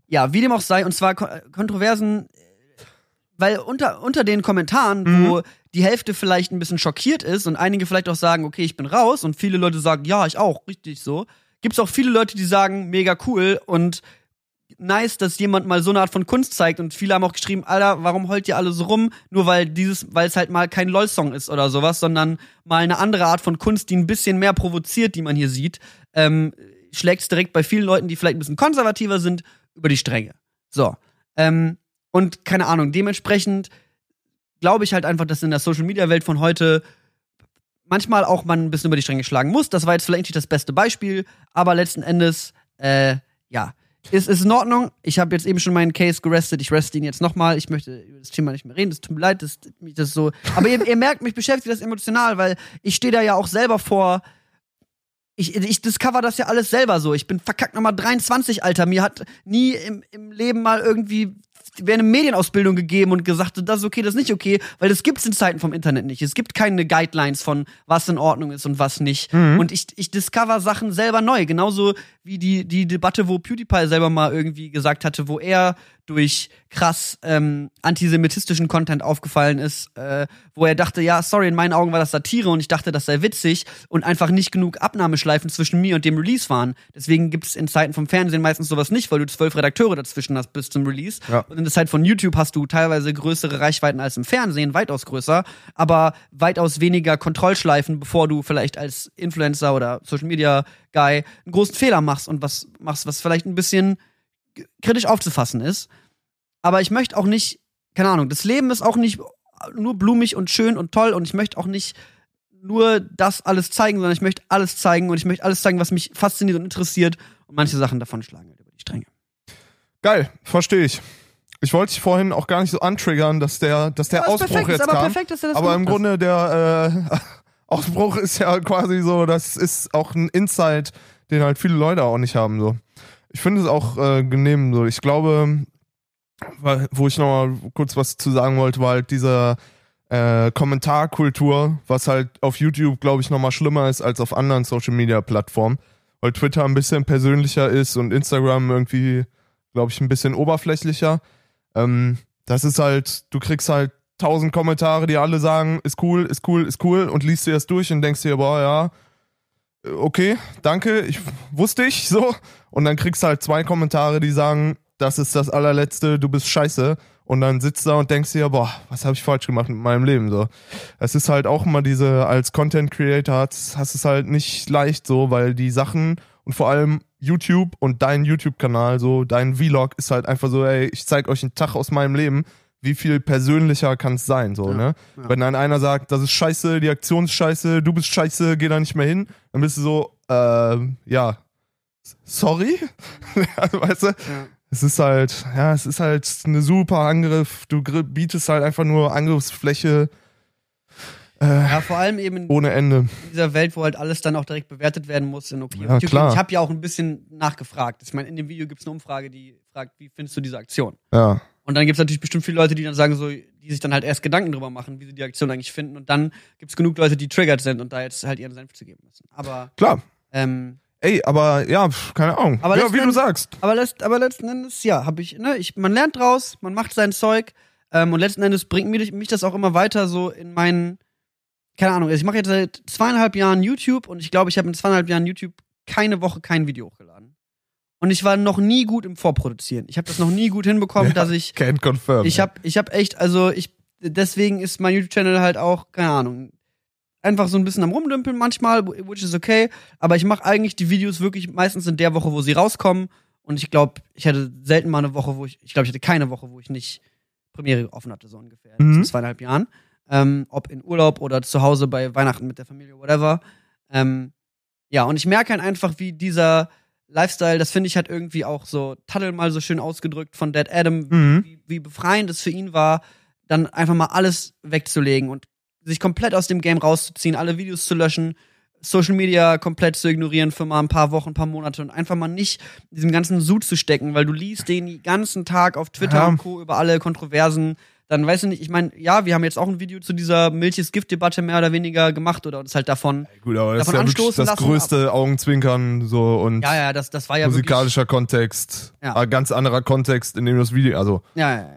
ja, wie dem auch sei, und zwar Ko Kontroversen, äh, weil unter, unter den Kommentaren, wo die Hälfte vielleicht ein bisschen schockiert ist und einige vielleicht auch sagen, okay, ich bin raus und viele Leute sagen, ja, ich auch, richtig so, gibt's auch viele Leute, die sagen, mega cool und nice, dass jemand mal so eine Art von Kunst zeigt und viele haben auch geschrieben, Alter, warum heult ihr alle so rum? Nur weil dieses, weil es halt mal kein LOL-Song ist oder sowas, sondern mal eine andere Art von Kunst, die ein bisschen mehr provoziert, die man hier sieht, ähm, schlägt's direkt bei vielen Leuten, die vielleicht ein bisschen konservativer sind, über die Stränge. So. Ähm, und keine Ahnung, dementsprechend glaube ich halt einfach, dass in der Social-Media-Welt von heute manchmal auch man ein bisschen über die Stränge schlagen muss. Das war jetzt vielleicht nicht das beste Beispiel, aber letzten Endes, äh, ja, ist, ist in Ordnung. Ich habe jetzt eben schon meinen Case gerestet. Ich reste ihn jetzt nochmal. Ich möchte über das Thema nicht mehr reden. Das tut mir leid, das, das ist so. Aber ihr, ihr merkt, mich beschäftigt das emotional, weil ich stehe da ja auch selber vor. Ich, ich discover das ja alles selber so. Ich bin verkackt Nummer 23, Alter. Mir hat nie im, im Leben mal irgendwie wäre eine Medienausbildung gegeben und gesagt, das ist okay, das ist nicht okay, weil das gibt's in Zeiten vom Internet nicht. Es gibt keine Guidelines von was in Ordnung ist und was nicht. Und ich, ich discover Sachen selber neu. Genauso wie die, die Debatte, wo PewDiePie selber mal irgendwie gesagt hatte, wo er durch krass ähm, antisemitistischen Content aufgefallen ist, äh, wo er dachte, ja, sorry, in meinen Augen war das Satire und ich dachte, das sei witzig und einfach nicht genug Abnahmeschleifen zwischen mir und dem Release waren. Deswegen gibt's in Zeiten vom Fernsehen meistens sowas nicht, weil du zwölf Redakteure dazwischen hast bis zum Release. Ja. Und in der Zeit von YouTube hast du teilweise größere Reichweiten als im Fernsehen, weitaus größer, aber weitaus weniger Kontrollschleifen, bevor du vielleicht als Influencer oder Social Media Guy einen großen Fehler machst und was machst, was vielleicht ein bisschen kritisch aufzufassen ist. Aber ich möchte auch nicht, keine Ahnung, das Leben ist auch nicht nur blumig und schön und toll und ich möchte auch nicht nur das alles zeigen, sondern ich möchte alles zeigen und ich möchte alles zeigen, was mich fasziniert und interessiert und manche Sachen davon schlagen halt über die Stränge. Geil, verstehe ich. Ich wollte dich vorhin auch gar nicht so antriggern, dass der, dass der ist Ausbruch perfekt, ist jetzt aber kam. perfekt, dass er das aber im. Grunde der äh, Ausbruch ist ja quasi so, das ist auch ein Insight, den halt viele Leute auch nicht haben. So. Ich finde es auch äh, genehm so. Ich glaube, wo ich nochmal kurz was zu sagen wollte, war halt dieser äh, Kommentarkultur, was halt auf YouTube, glaube ich, nochmal schlimmer ist als auf anderen Social Media Plattformen. Weil Twitter ein bisschen persönlicher ist und Instagram irgendwie, glaube ich, ein bisschen oberflächlicher. Ähm, das ist halt, du kriegst halt tausend Kommentare, die alle sagen, ist cool, ist cool, ist cool und liest dir das durch und denkst dir, boah, ja, äh, okay, danke, ich wusste ich so. Und dann kriegst du halt zwei Kommentare, die sagen, das ist das allerletzte, du bist scheiße. und dann sitzt da und denkst dir, boah, was habe ich falsch gemacht mit meinem Leben so. Es ist halt auch immer diese als Content Creator hast, hast es halt nicht leicht so, weil die Sachen und vor allem YouTube und dein YouTube Kanal so, dein Vlog ist halt einfach so, ey, ich zeig euch einen Tag aus meinem Leben. Wie viel persönlicher kann es sein, so, Ja, ne? ja. Wenn dann einer sagt, das ist scheiße, die Aktion ist scheiße, du bist scheiße, geh da nicht mehr hin, dann bist du so, ähm, ja, sorry? also, weißt du, Ja. es ist halt, ja, es ist halt eine super Angriff. Du bietest halt einfach nur Angriffsfläche ja, vor allem eben in ohne Ende. in dieser Welt, wo halt alles dann auch direkt bewertet werden muss in okay. Ja, klar. Ich habe ja auch ein bisschen nachgefragt. Ich meine, in dem Video gibt es eine Umfrage, die fragt, wie findest du diese Aktion? Ja. Und dann gibt es natürlich bestimmt viele Leute, die dann sagen, so, die sich dann halt erst Gedanken drüber machen, wie sie die Aktion eigentlich finden. Und dann gibt es genug Leute, die triggert sind und da jetzt halt ihren Senf zu geben müssen. Aber, Klar. ähm, Ey, aber ja, keine Ahnung. Aber ja, wie du sagst. aber, letzt, aber letzten Endes, ja, habe ich, ne, ich, man lernt draus, man macht sein Zeug ähm, und letzten Endes bringt mich, mich das auch immer weiter so in meinen, keine Ahnung, also ich mache jetzt seit zweieinhalb Jahren YouTube und ich glaube, ich habe in zweieinhalb Jahren YouTube keine Woche kein Video hochgeladen. Und ich war noch nie gut im Vorproduzieren. Ich habe das noch nie gut hinbekommen, Ja. dass ich Can't confirm. ich habe ich hab echt, also ich, deswegen ist mein YouTube-Channel halt auch, keine Ahnung, einfach so ein bisschen am Rumdümpeln manchmal, which is okay, aber ich mache eigentlich die Videos wirklich meistens in der Woche, wo sie rauskommen und ich glaube, ich hatte selten mal eine Woche, wo ich, ich glaube, ich hatte keine Woche, wo ich nicht Premiere offen hatte, so ungefähr, in Mhm. diesen zweieinhalb Jahren, ähm, ob in Urlaub oder zu Hause bei Weihnachten mit der Familie, whatever, ähm, ja, und ich merke halt einfach, wie dieser Lifestyle, das finde ich halt irgendwie auch so, Tuttle mal so schön ausgedrückt von Dead Adam, Mhm. wie, wie befreiend es für ihn war, dann einfach mal alles wegzulegen und sich komplett aus dem Game rauszuziehen, alle Videos zu löschen, Social Media komplett zu ignorieren für mal ein paar Wochen, ein paar Monate und einfach mal nicht in diesem ganzen Sud zu stecken, weil du liest den ganzen Tag auf Twitter Ja. und Co. über alle Kontroversen. Dann weißt du nicht, ich meine, ja, wir haben jetzt auch ein Video zu dieser Milches-Gift-Debatte mehr oder weniger gemacht oder uns halt davon. Gut, aber das ist ja wirklich das lassen, größte Augenzwinkern so und Ja, ja, das, das war ja wirklich. musikalischer Kontext. Ja. Ein ganz anderer Kontext, in dem das Video, also Ja, ja, ja.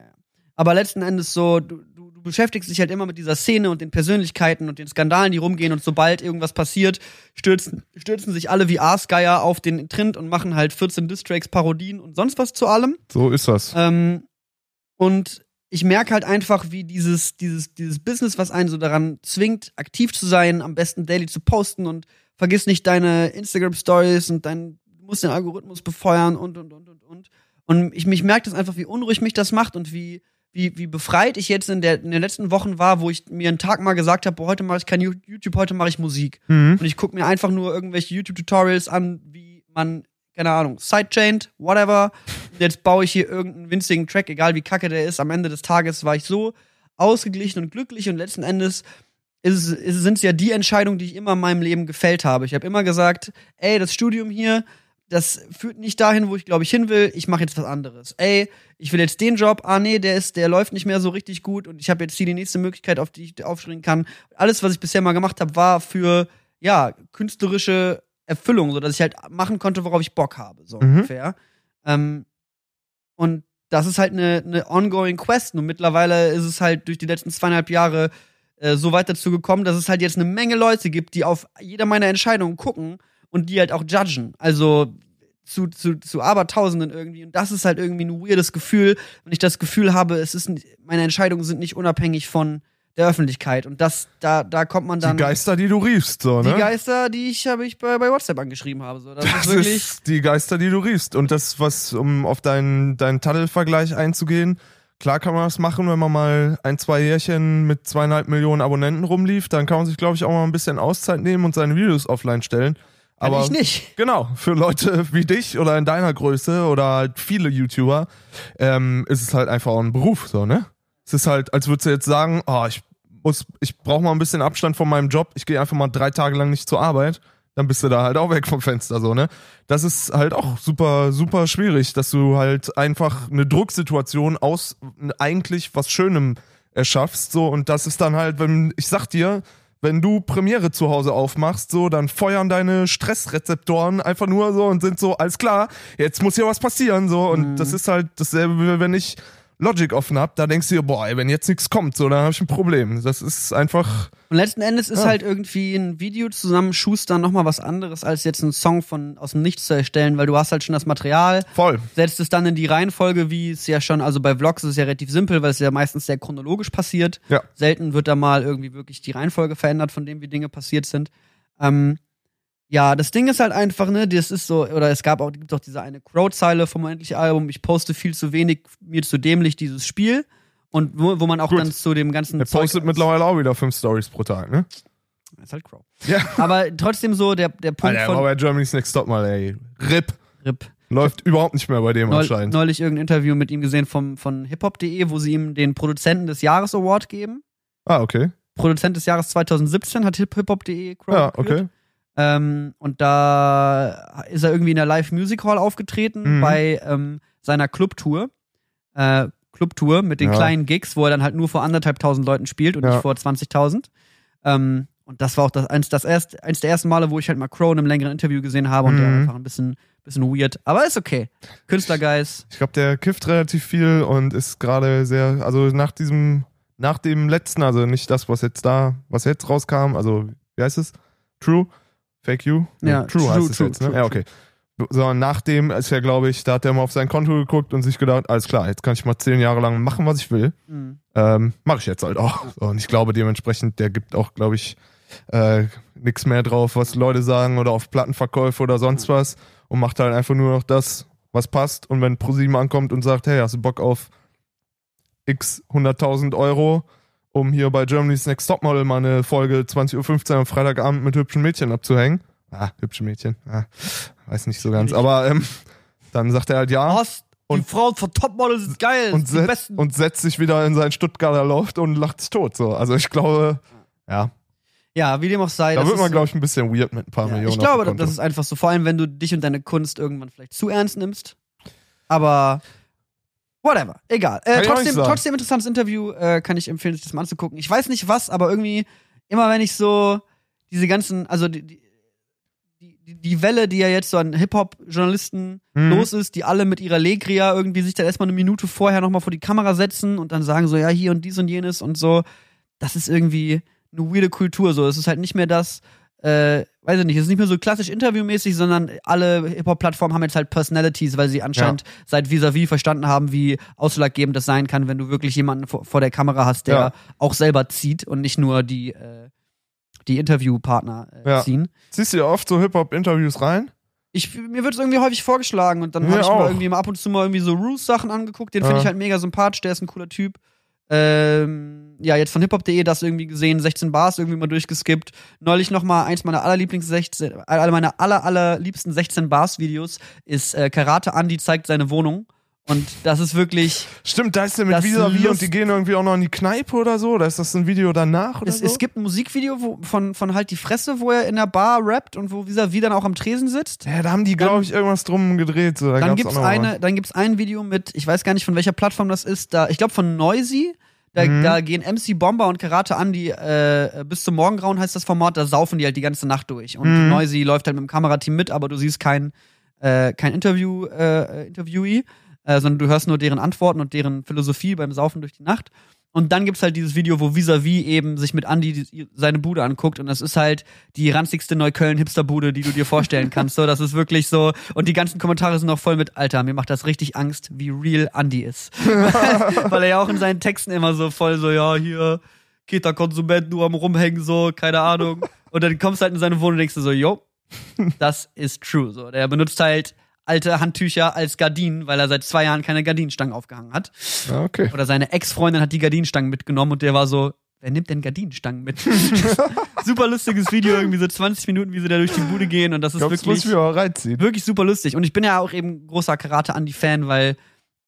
Aber letzten Endes so, du, du, du beschäftigst dich halt immer mit dieser Szene und den Persönlichkeiten und den Skandalen, die rumgehen und sobald irgendwas passiert, stürzen, stürzen sich alle wie Aasgeier auf den Trend und machen halt 14 Distracks, Parodien und sonst was zu allem. so ist das. Ähm, und ich merke halt einfach, wie dieses, dieses, dieses Business, was einen so daran zwingt, aktiv zu sein, am besten daily zu posten und vergiss nicht deine Instagram-Stories und dein, du musst den Algorithmus befeuern und, und, und, und, und. Und ich, mich merkt das einfach, wie unruhig mich das macht und wie, wie, wie befreit ich jetzt in, der, in den letzten Wochen war, wo ich mir einen Tag mal gesagt habe, boah, heute mache ich kein YouTube, heute mache ich Musik. Mhm. Und ich gucke mir einfach nur irgendwelche YouTube-Tutorials an, wie man, keine Ahnung, sidechained, whatever. Jetzt baue ich hier irgendeinen winzigen Track, egal wie kacke der ist. Am Ende des Tages war ich so ausgeglichen und glücklich und letzten Endes sind es ja die Entscheidungen, die ich immer in meinem Leben gefällt habe. Ich habe immer gesagt, ey, das Studium hier, das führt nicht dahin, wo ich glaube ich hin will. Ich mache jetzt was anderes. Ey, ich will jetzt den Job. Ah nee, der ist, der läuft nicht mehr so richtig gut und ich habe jetzt hier die nächste Möglichkeit, auf die ich aufspringen kann. Alles, was ich bisher mal gemacht habe, war für ja künstlerische Erfüllung, so dass ich halt machen konnte, worauf ich Bock habe, so Mhm. ungefähr. Ähm, und das ist halt eine, eine ongoing Quest. Und mittlerweile ist es halt durch die letzten zweieinhalb Jahre äh, so weit dazu gekommen, dass es halt jetzt eine Menge Leute gibt, die auf jeder meiner Entscheidungen gucken und die halt auch judgen. Also zu, zu, zu Abertausenden irgendwie. Und das ist halt irgendwie ein weirdes Gefühl, wenn ich das Gefühl habe, es ist meine Entscheidungen sind nicht unabhängig von der Öffentlichkeit. Und das, da, da kommt man dann. die Geister, die du riefst, so, ne? die Geister, die ich, habe ich bei, bei WhatsApp angeschrieben habe. So. Das, Das ist wirklich. ist die Geister, die du riefst. Und das, was, um auf deinen, deinen Taddel-Vergleich einzugehen, klar kann man das machen, wenn man mal ein, zwei Jährchen mit zweieinhalb Millionen Abonnenten rumlief, dann kann man sich, glaube ich, auch mal ein bisschen Auszeit nehmen und seine Videos offline stellen. Kann Aber ich nicht. Genau, für Leute wie dich oder in deiner Größe oder halt viele YouTuber ähm, ist es halt einfach auch ein Beruf, so, ne? Es ist halt, als würdest du jetzt sagen, oh, ich muss, ich brauche mal ein bisschen Abstand von meinem Job, ich gehe einfach mal drei Tage lang nicht zur Arbeit, dann bist du da halt auch weg vom Fenster, so, ne? Das ist halt auch super, super schwierig, dass du halt einfach eine Drucksituation aus eigentlich was Schönem erschaffst, so, und das ist dann halt, wenn, ich sag dir, wenn du Premiere zu Hause aufmachst, so, dann feuern deine Stressrezeptoren einfach nur so und sind so, alles klar, jetzt muss hier was passieren, so. Und Mhm. das ist halt dasselbe, wie wenn ich Logic offen habt, da denkst du dir, boah, ey, wenn jetzt nichts kommt, so, dann habe ich ein Problem. Das ist einfach. Und letzten Endes ist Ja. halt irgendwie ein Video zusammenschustern nochmal was anderes, als jetzt einen Song von aus dem Nichts zu erstellen, weil du hast halt schon das Material, Voll. setzt es dann in die Reihenfolge, wie es ja schon, also bei Vlogs ist es ja relativ simpel, weil es ja meistens sehr chronologisch passiert. Ja. Selten wird da mal irgendwie wirklich die Reihenfolge verändert, von dem wie Dinge passiert sind. Ähm, ja, das Ding ist halt einfach, ne, das ist so, oder es gab auch, gibt auch diese eine Crow-Zeile vom endlichen Album, ich poste viel zu wenig, mir zu dämlich dieses Spiel. Und wo, wo man auch Gut. dann zu dem ganzen Er postet mittlerweile auch wieder fünf Stories pro Tag, ne? ist halt Crow. Ja. Aber trotzdem so der, der Punkt Alter, er von bei Germany's Next Top mal, ey. RIP. RIP. Läuft überhaupt nicht mehr bei dem Neul, anscheinend. neulich irgendein Interview mit ihm gesehen vom, von hiphop.de, wo sie ihm den Produzenten des Jahres Award geben. Ah, okay. Produzent des Jahres 2017 hat hip- hiphop.de Crow Ja, gekürt. okay. Ähm, und da ist er irgendwie in der Live Music Hall aufgetreten Mhm. bei ähm, seiner Clubtour. Äh, Clubtour mit den Ja. kleinen Gigs, wo er dann halt nur vor anderthalb tausend Leuten spielt und Ja. nicht vor 20.000. Ähm, und das war auch das, eins, das erst, eins der ersten Male, wo ich halt mal Crow in einem längeren Interview gesehen habe und der Mhm. war einfach ein bisschen, bisschen weird. Aber ist okay. Künstlergeist. Ich glaube, der kifft relativ viel und ist gerade sehr, also nach diesem, nach dem letzten, also nicht das, was jetzt da, was jetzt rauskam, also wie heißt es? True? Fake You? Ja, True, True, heißt es True, jetzt, ne? True, ja, okay. Sondern nach dem ist ja, glaube ich, da hat er mal auf sein Konto geguckt und sich gedacht, alles klar, jetzt kann ich mal zehn Jahre lang machen, was ich will. Mhm. Ähm, Mache ich jetzt halt auch. So, und ich glaube dementsprechend, der gibt auch, glaube ich, äh, nichts mehr drauf, was Leute sagen oder auf Plattenverkäufe oder sonst was und macht halt einfach nur noch das, was passt. Und wenn ProSieben ankommt und sagt, hey, hast du Bock auf x 100.000 Euro, um hier bei Germany's Next Topmodel mal eine Folge 20.15 Uhr am Freitagabend mit hübschen Mädchen abzuhängen? Ah, hübsche Mädchen. Ah, weiß nicht so ganz. Aber ähm, dann sagt er halt ja. Die Und- Frauen von Topmodels sind geil. und, die set, und setzt sich wieder in sein Stuttgarter Loft und lacht sich tot. So. Also ich glaube, ja, ja, wie dem auch sei. da wird man, glaube ich, ein bisschen weird mit ein paar ja, Millionen. Ich glaube, das ist einfach so. Vor allem, wenn du dich und deine Kunst irgendwann vielleicht zu ernst nimmst. Aber whatever, egal. Äh, trotzdem, trotzdem interessantes Interview. Äh, kann ich empfehlen, sich das mal anzugucken. Ich weiß nicht was, aber irgendwie immer wenn ich so diese ganzen, also die, die, die, die Welle, die ja jetzt so an Hip-Hop-Journalisten Mhm. los ist, die alle mit ihrer Legria irgendwie sich dann erstmal eine Minute vorher nochmal vor die Kamera setzen und dann sagen so, ja, hier und dies und jenes und so. Das ist irgendwie eine weirde Kultur so. Es ist halt nicht mehr das, äh, weiß ich nicht, es ist nicht mehr so klassisch interviewmäßig, sondern alle Hip-Hop-Plattformen haben jetzt halt Personalities, weil sie anscheinend seit Vis-a-vis verstanden haben, wie ausschlaggebend das sein kann, wenn du wirklich jemanden vor, vor der Kamera hast, der Ja. auch selber zieht und nicht nur die, äh, die Interviewpartner äh, Ja. ziehen. Ziehst du ja oft so Hip-Hop-Interviews rein? Ich, mir wird es irgendwie häufig vorgeschlagen und dann Mir habe ich mal irgendwie mal ab und zu mal irgendwie so Roos-Sachen angeguckt. Den finde Ja. ich halt mega sympathisch, der ist ein cooler Typ. Ähm, ja, jetzt von hiphop.de das irgendwie gesehen, 16 Bars irgendwie mal durchgeskippt. Neulich noch mal eins meiner allerlieblings 16, alle meiner aller allerliebsten 16 Bars Videos ist äh, Karate Andy zeigt seine Wohnung und das ist wirklich Stimmt, da ist der mit Vis-a-vis Lust- und die gehen irgendwie auch noch in die Kneipe oder so. Oder ist das ein Video danach oder es, so? es gibt ein Musikvideo wo, von von halt die Fresse, wo er in der Bar rappt und wo vis-à-vis dann auch am Tresen sitzt. ja, da haben die, glaube ich, irgendwas drum gedreht. So, da Dann gibt's eine, dann gibt's ein Video mit, ich weiß gar nicht von welcher Plattform das ist, da, ich glaube von Noisy. Da, Mhm. da gehen MC Bomber und Karate Andy äh, bis zum Morgengrauen heißt das Format, da saufen die halt die ganze Nacht durch. Und Mhm. Noisy läuft halt mit dem Kamerateam mit, aber du siehst kein, äh, kein Interview, äh, Interviewee, äh, sondern du hörst nur deren Antworten und deren Philosophie beim Saufen durch die Nacht. Und dann gibt's halt dieses Video, wo Vis-a-vis eben sich mit Andy seine Bude anguckt und das ist halt die ranzigste Neukölln-Hipsterbude, die du dir vorstellen kannst. So, das ist wirklich so. Und die ganzen Kommentare sind auch voll mit, Alter, mir macht das richtig Angst, wie real Andy ist. Weil er ja auch in seinen Texten immer so voll so, ja, hier, Keta-Konsument, nur am rumhängen, so, keine Ahnung. Und dann kommst du halt in seine Wohnung und denkst du so, yo, das ist true. So, der benutzt halt alte Handtücher als Gardinen, weil er seit zwei Jahren keine Gardinenstangen aufgehangen hat. Ja, okay. Oder seine Ex-Freundin hat die Gardinenstangen mitgenommen und der war so, wer nimmt denn Gardinenstangen mit? super lustiges Video, irgendwie so 20 Minuten, wie sie da durch die Bude gehen und das ist muss wirklich, auch reinziehen. wirklich super lustig. Und ich bin ja auch eben großer Karate-Andy-Fan, weil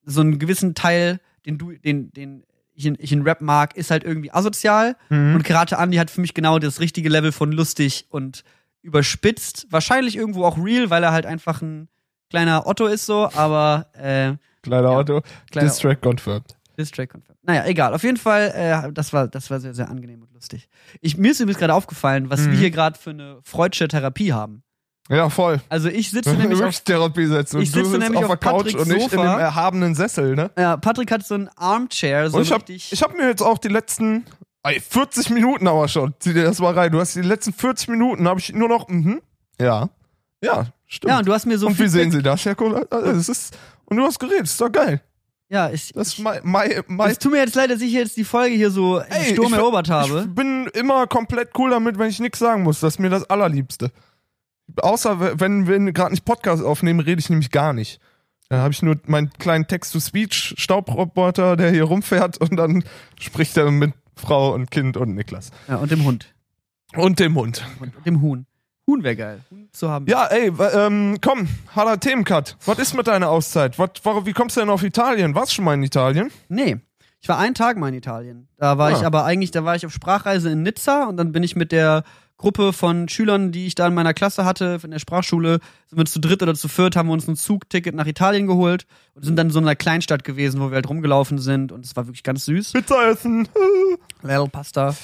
so einen gewissen Teil, den du, den, den ich in, ich in Rap mag, ist halt irgendwie asozial. Mhm. Und Karate Andy hat für mich genau das richtige Level von lustig und überspitzt. Wahrscheinlich irgendwo auch real, weil er halt einfach ein kleiner Otto ist so, aber äh, Kleiner Ja. Kleiner- Distrack confirmed. This Track confirmed. Naja, egal. Auf jeden Fall, äh, das war, das war sehr, sehr angenehm und lustig. Ich, mir ist übrigens gerade aufgefallen, was Mhm. wir hier gerade für eine Freudsche Therapie haben. Ja, voll. Also ich sitze nämlich auf, Therapie. Ich Und du sitze sitzt nämlich auf auf der Couch Patricks und nicht in dem erhabenen Sessel, ne? ja, Patrick hat so ein Armchair, so Und ich hab, richtig. ich hab mir jetzt auch die letzten ey, 40 Minuten aber schon. Zieh dir das mal rein. Du hast die letzten 40 Minuten, habe ich nur noch, mhm. Ja. Ja, stimmt. ja, und du hast mir so und wie sehen Sie das, Herr Kohler? Das ist, und du hast geredet, ist doch geil. Ja, ich, Das ist mein, mein, mein es tut mir jetzt leid, dass ich jetzt die Folge hier so Ey, Sturm ich- erobert habe. Ich bin immer komplett cool damit, wenn ich nichts sagen muss. Das ist mir das Allerliebste. Außer wenn wir gerade nicht Podcast aufnehmen, rede ich nämlich gar nicht. Dann habe ich nur meinen kleinen Text-to-Speech-Staubroboter, der hier rumfährt und dann spricht er mit Frau und Kind und Niklas. Ja, und dem Hund. Und dem Hund. Und dem Huhn. Huhn wäre geil. Huhn zu haben. Ja, ey, ähm, komm, harter Themencut. Was ist mit deiner Auszeit? Was, warum, wie kommst du denn auf Italien? Warst du schon mal in Italien? Nee. Ich war einen Tag mal in Italien. Da war Ah. ich aber eigentlich, da war ich auf Sprachreise in Nizza und dann bin ich mit der Gruppe von Schülern, die ich da in meiner Klasse hatte, in der Sprachschule, sind wir zu dritt oder zu viert, haben wir uns ein Zugticket nach Italien geholt und sind dann in so einer Kleinstadt gewesen, wo wir halt rumgelaufen sind und es war wirklich ganz süß. Pizza essen. Little Pasta.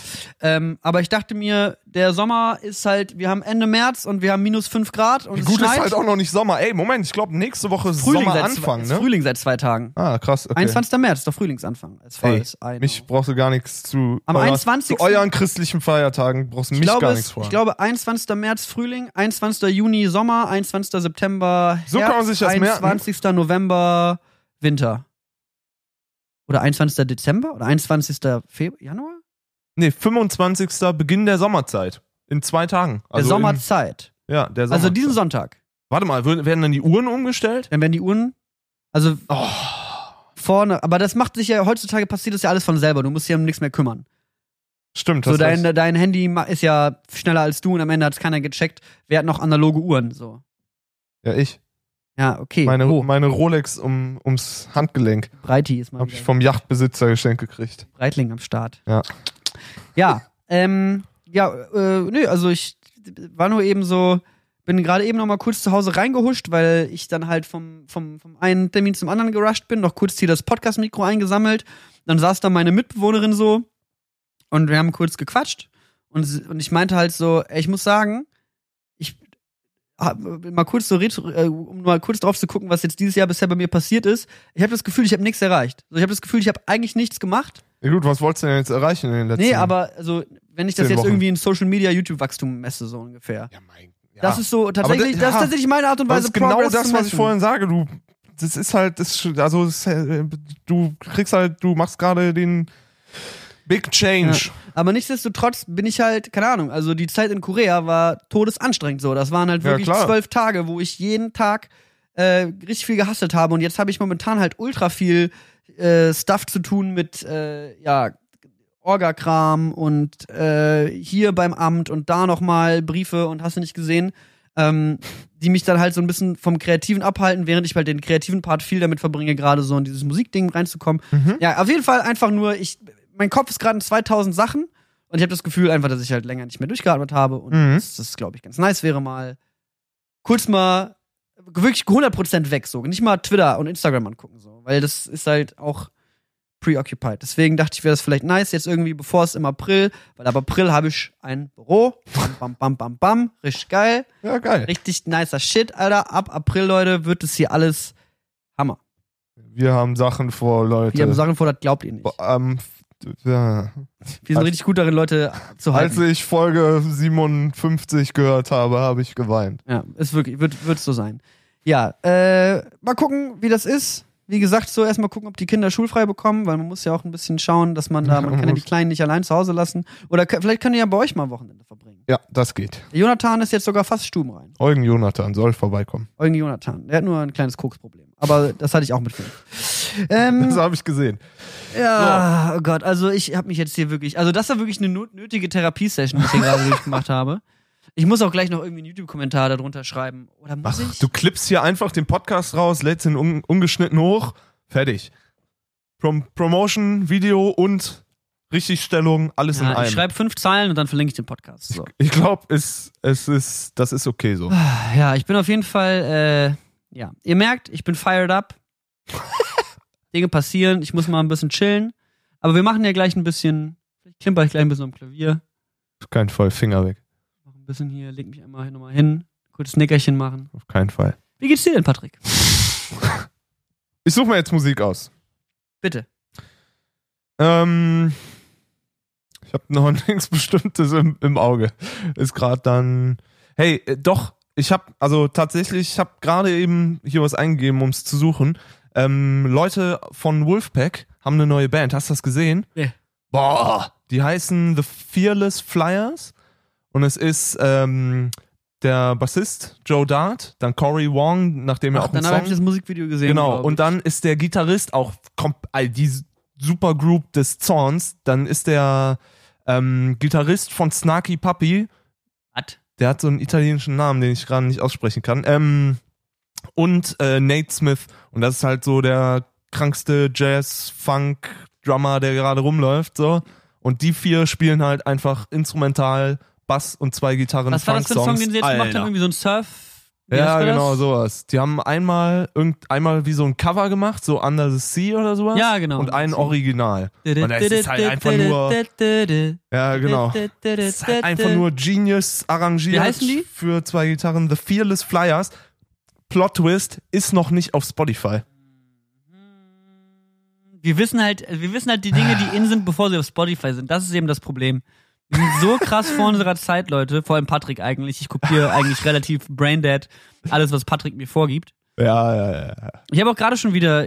Ähm, aber ich dachte mir, der Sommer ist halt, wir haben Ende März und wir haben minus 5 Grad und es Gut, schneit. ist halt auch noch nicht Sommer. Ey, Moment, ich glaube, nächste Woche ist Frühling Sommeranfang, ne? Frühling seit zwei Tagen. Ah, krass. Okay. 21. März ist doch Frühlingsanfang. Know. mich brauchst du gar nichts zu. Am euer- 21. Zu euren christlichen Feiertagen brauchst du ich mich glaube, gar es, nichts vor. ich glaube 21. März Frühling, 21. Juni Sommer, 21. September Herbst, So kann man sich das merken. 21. November Winter. Oder 21. Dezember? Oder 21. Februar? Januar? nee, 25. Beginn der Sommerzeit. In zwei Tagen. Der Also Sommerzeit. Im, ja, der Sommer. Also diesen Sonntag. Warte mal, werden dann die Uhren umgestellt? Dann werden die Uhren. Also Oh. vorne. Aber das macht sich ja, heutzutage passiert das ja alles von selber. Du musst dich um nichts mehr kümmern. Stimmt, So, hast dein, dein Handy ist ja schneller als du und am Ende hat es keiner gecheckt. Wer hat noch analoge Uhren? So. Ja, ich. Ja, okay. Meine, oh, meine Rolex um, ums Handgelenk. Breiti ist mal Hab ich vom Yachtbesitzer geschenkt gekriegt. Breitling am Start. Ja. Ja, ähm, ja, äh, nö, also ich war nur eben so, bin gerade eben noch mal kurz zu Hause reingehuscht, weil ich dann halt vom, vom, vom einen Termin zum anderen gerusht bin, noch kurz hier das Podcast-Mikro eingesammelt. Dann saß da meine Mitbewohnerin so und wir haben kurz gequatscht und, und ich meinte halt so, ey, ich muss sagen, ich hab, mal kurz so äh, um mal kurz drauf zu gucken, was jetzt dieses Jahr bisher bei mir passiert ist. Ich habe das Gefühl, ich habe nichts erreicht. Also ich habe das Gefühl, ich habe eigentlich nichts gemacht. Ja gut, was wolltest du denn jetzt erreichen in den letzten Nee, aber also, wenn ich das jetzt Wochen. irgendwie in Social Media YouTube-Wachstum messe, so ungefähr. Ja, mein. Ja. Das ist so tatsächlich, da- das ist ja. tatsächlich meine Art und Das Weise, ist genau Progress das, was ich vorhin sage. Du, das ist halt, das, also das, äh, du kriegst halt, du machst gerade den Big Change. Aber nichtsdestotrotz bin ich halt, keine Ahnung, also die Zeit in Korea war todesanstrengend so. Das waren halt Ja, wirklich klar. zwölf Tage, wo ich jeden Tag äh, richtig viel gehasselt habe. Und jetzt habe ich momentan halt ultra viel äh, Stuff zu tun mit, äh, ja, Orgakram und äh, hier beim Amt und da nochmal Briefe und hast du nicht gesehen, ähm, die mich dann halt so ein bisschen vom Kreativen abhalten, während ich halt den kreativen Part viel damit verbringe, gerade so in dieses Musikding reinzukommen. Mhm. Ja, auf jeden Fall einfach nur, ich, mein Kopf ist gerade in 2000 Sachen und ich habe das Gefühl einfach, dass ich halt länger nicht mehr durchgeatmet habe und Mhm. das, das glaube ich, ganz nice wäre mal kurz mal wirklich 100% weg, so. Nicht mal Twitter und Instagram angucken, so. Weil das ist halt auch preoccupied. Deswegen dachte ich, wäre das vielleicht nice, jetzt irgendwie, bevor es im April, weil ab April habe ich ein Büro. Bam, bam, bam, bam, bam. Richtig geil. Ja, geil. Richtig nicer Shit, Alter. Ab April, Leute, wird es hier alles Hammer. Wir haben Sachen vor, Leute. Wir haben Sachen vor, das glaubt ihr nicht. ähm, ja. Wir sind als- richtig gut darin, Leute zu Als halten. ich Folge 57 gehört habe, habe ich geweint. Ja, ist wirklich, wird, wird so sein. Ja, äh, mal gucken, wie das ist. Wie gesagt, so erstmal gucken, ob die Kinder schulfrei bekommen, weil man muss ja auch ein bisschen schauen, dass man da, man kann ja die Kleinen nicht allein zu Hause lassen. Oder vielleicht können die ja bei euch mal ein Wochenende verbringen. Ja, das geht. Jonathan ist jetzt sogar fast stubenrein. Eugen Jonathan soll vorbeikommen. Eugen Jonathan. Der hat nur ein kleines Koksproblem. Aber das hatte ich auch mit fünf. Ähm, Das habe ich gesehen. Ja, oh Gott, also ich habe mich jetzt hier wirklich, also das war wirklich eine nötige Therapiesession, die ich hier gerade durchgemacht habe. Ich muss auch gleich noch irgendwie einen YouTube-Kommentar darunter schreiben. Oder muss Ach, ich? du klippst hier einfach den Podcast raus, lädst ihn un ungeschnitten hoch, fertig. Prom Promotion, Video und Richtigstellung, alles in ja, ich einem. schreibe fünf Zeilen und dann verlinke ich den Podcast. So. Ich glaube, es, es ist, das ist okay so. Ja, ich bin auf jeden Fall, äh, ja. Ihr merkt, ich bin fired up. Dinge passieren, ich muss mal ein bisschen chillen. Aber wir machen ja gleich ein bisschen, vielleicht klimper ich gleich ein bisschen am Klavier. Kein Fall, Finger weg. Ein bisschen hier, leg mich einmal nochmal hin, Kurzes Nickerchen machen. Auf keinen Fall. Wie geht's dir denn, Patrick? Ich suche mir jetzt Musik aus. Bitte. Ähm, ich habe noch nichts Bestimmtes im, im Auge. Ist gerade dann. Hey, äh, doch, ich habe, also tatsächlich, ich habe gerade eben hier was eingegeben, um es zu suchen. Ähm, Leute von Wolfpack haben eine neue Band. Hast du das gesehen? Nee. Boah, die heißen The Fearless Flyers. Und es ist ähm, der Bassist Joe Dart, dann Corey Wong, nachdem er Ach, auch dann habe ich das Musikvideo gesehen. Genau, und dann ist der Gitarrist auch die Supergroup des Zorns. Dann ist der ähm, Gitarrist von Snarky Puppy, Was? der hat so einen italienischen Namen, den ich gerade nicht aussprechen kann. Ähm, und äh, Nate Smith. Und das ist halt so der krankste Jazz-Funk-Drummer, der gerade rumläuft. So. Und die vier spielen halt einfach instrumental Bass und zwei Gitarren. Was war das für ein Song, den sie jetzt gemacht Alter. haben? Irgendwie so ein Surf. Wie Ja, heißt das? genau, sowas. Die haben einmal irgend, einmal wie so ein Cover gemacht, so Under the Sea oder sowas. Ja, genau. Und ein Original. Und es ist halt einfach nur, ja, genau. Es ist halt einfach nur Genius arrangiert Wie heißen die? für zwei Gitarren. The Fearless Flyers. Plot Twist ist noch nicht auf Spotify. Wir wissen halt, wir wissen halt die Dinge, die in sind, bevor sie auf Spotify sind. Das ist eben das Problem. Wir sind so krass vor unserer Zeit, Leute. Vor allem Patrick eigentlich. Ich kopiere eigentlich relativ braindead alles, was Patrick mir vorgibt. Ja, ja, ja. Ich habe auch gerade schon wieder,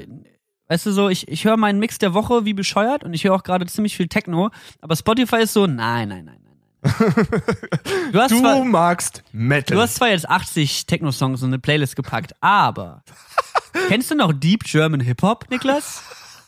weißt du so, ich, ich höre meinen Mix der Woche wie bescheuert und ich höre auch gerade ziemlich viel Techno. Aber Spotify ist so, nein, nein, nein, nein, nein. Du hast Du zwar, magst Metal. Du hast zwar jetzt 80 Techno-Songs in eine Playlist gepackt, aber kennst du noch Deep German Hip-Hop, Niklas?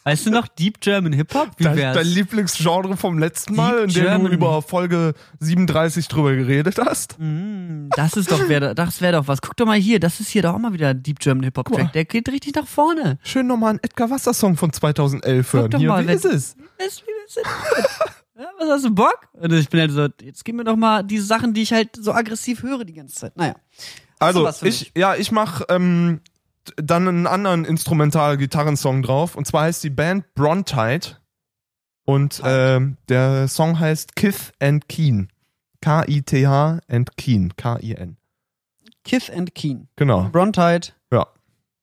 Weißt du noch Deep German Hip-Hop? Wie dein, wär's? dein Lieblingsgenre vom letzten Mal, in Deep dem German. du über Folge 37 drüber geredet hast? Mm, das ist doch, wär, das wäre doch was. Guck doch mal hier, das ist hier doch auch mal wieder Deep German Guck Hip-Hop-Track. mal. Der geht richtig nach vorne. Schön nochmal einen Edgar Wasser Song von 2011 hören. doch Hier, mal, wie ist es? Das- das ist gut. Ja, was hast du Bock? Und ich bin halt so, jetzt gib mir doch mal die Sachen, die ich halt so aggressiv höre die ganze Zeit. Naja. Also, ich, ja, ich mach ähm, dann einen anderen Instrumental-Gitarrensong drauf. Und zwar heißt die Band Brontide. Und ähm, der Song heißt Kith and Keen. K-I-T-H and Keen. K-I-N. Kith and Keen. Genau. Brontide. Ja.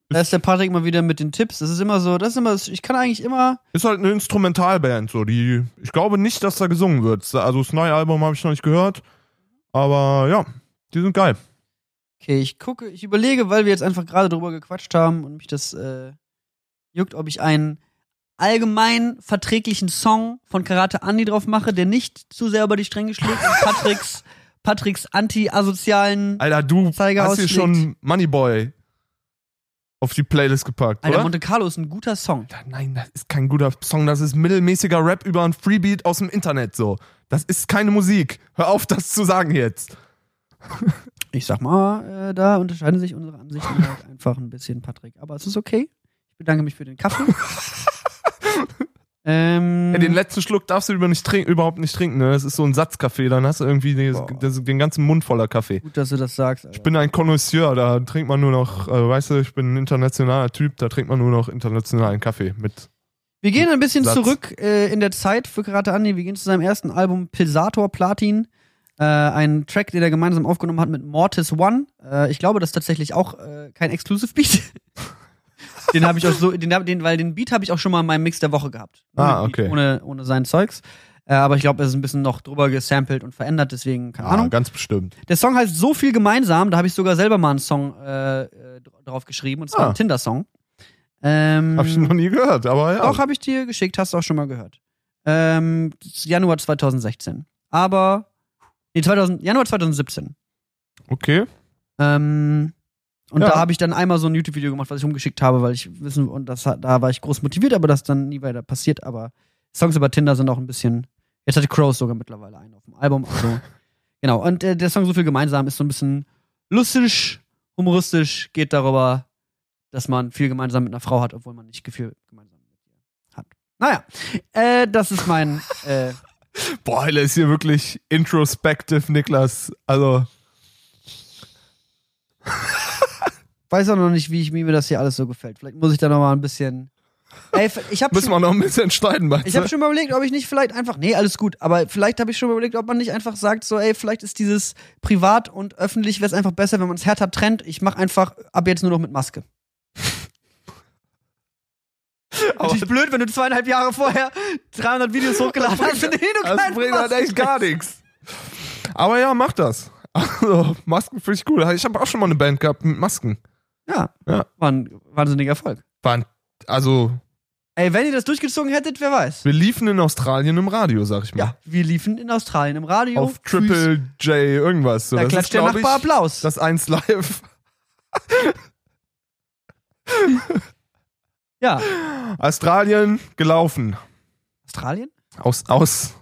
Da ist der Patrick mal wieder mit den Tipps. Das ist immer so, das ist immer, ich kann eigentlich immer, Ist halt eine Instrumentalband, so die. Ich glaube nicht, dass da gesungen wird. Also das neue Album habe ich noch nicht gehört. Aber ja, die sind geil. Okay, ich gucke, ich überlege, weil wir jetzt einfach gerade drüber gequatscht haben und mich das äh, juckt, ob ich einen allgemein verträglichen Song von Karate Andy drauf mache, der nicht zu sehr über die Stränge schlägt und Patricks, Patricks anti-asozialen. Alter, du Zeiger hast hier schon Moneyboy auf die Playlist gepackt, Alter, oder? Monte Carlo ist ein guter Song. Nein, das ist kein guter Song, das ist mittelmäßiger Rap über ein Freebeat aus dem Internet so. Das ist keine Musik. Hör auf, das zu sagen jetzt. Ich sag mal, äh, da unterscheiden sich unsere Ansichten halt einfach ein bisschen, Patrick. Aber es ist okay. Ich bedanke mich für den Kaffee. ähm, Ja, den letzten Schluck darfst du über nicht trink, überhaupt nicht trinken, ne? Das ist so ein Satzkaffee, dann hast du irgendwie den, Boah. das, den ganzen Mund voller Kaffee. gut, dass du das sagst. Alter. Ich bin ein Connoisseur, da trinkt man nur noch, äh, weißt du, ich bin ein internationaler Typ, da trinkt man nur noch internationalen Kaffee mit. Wir gehen ein bisschen Satz. zurück äh, in der Zeit für Karate Andi. Wir gehen zu seinem ersten Album Pilsator Platin. Äh, ein Track, den er gemeinsam aufgenommen hat mit Mortis One. Äh, ich glaube, das ist tatsächlich auch äh, kein Exclusive Beat. den habe ich auch so, den, den, weil den Beat habe ich auch schon mal in meinem Mix der Woche gehabt. Nur Ah, den Beat, okay. Ohne, ohne sein Zeugs. Äh, aber ich glaube, es ist ein bisschen noch drüber gesampelt und verändert, deswegen keine Ah, Ahnung. ganz bestimmt. Der Song heißt So viel gemeinsam. Da habe ich sogar selber mal einen Song äh, äh, drauf geschrieben. Und zwar Ah. einen Tinder-Song. Ähm, Hab ich noch nie gehört, aber ja. doch, habe ich dir geschickt, hast du auch schon mal gehört. Ähm, Januar 2016. Aber, nee, 2000, Januar 2017. Okay. Ähm, und Ja. da habe ich dann einmal so ein YouTube-Video gemacht, was ich umgeschickt habe, weil ich wissen, und das, da war ich groß motiviert, aber das dann nie weiter passiert. Aber Songs über Tinder sind auch ein bisschen, jetzt hatte Crows sogar mittlerweile einen auf dem Album. Also, genau, und äh, der Song So viel gemeinsam ist so ein bisschen lustig, humoristisch, geht darüber, dass man viel gemeinsam mit einer Frau hat, obwohl man nicht viel gemeinsam mit ihr hat. Naja, äh, das ist mein, äh, Boah, Alter, ist hier wirklich introspective, Niklas. Also, weiß auch noch nicht, wie, ich, mir das hier alles so gefällt. Vielleicht muss ich da noch mal ein bisschen Ey, ich habe Müssen wir noch ein bisschen streiten, meinst Ich habe schon mal überlegt, ob ich nicht vielleicht einfach, nee, alles gut, aber vielleicht habe ich schon mal überlegt, ob man nicht einfach sagt, so, ey, vielleicht ist dieses privat und öffentlich wäre es einfach besser, wenn man es härter trennt. Ich mache einfach ab jetzt nur noch mit Maske. Natürlich blöd, wenn du zweieinhalb Jahre vorher 300 Videos hochgeladen hast, in denen du Das bringt halt echt gar nichts. Aber ja, mach das. Also, Masken finde ich gut. Ich habe auch schon mal eine Band gehabt mit Masken. Ja, Ja. war ein wahnsinniger Erfolg. Waren, also, Ey, wenn ihr das durchgezogen hättet, wer weiß. wir liefen in Australien im Radio, sag ich mal. Ja, wir liefen in Australien im Radio. Auf Triple J irgendwas. So, Da das klatscht ist, der Nachbar ich, Applaus. Das 1 Live. ja. Australien gelaufen. Australien? Aus, aus.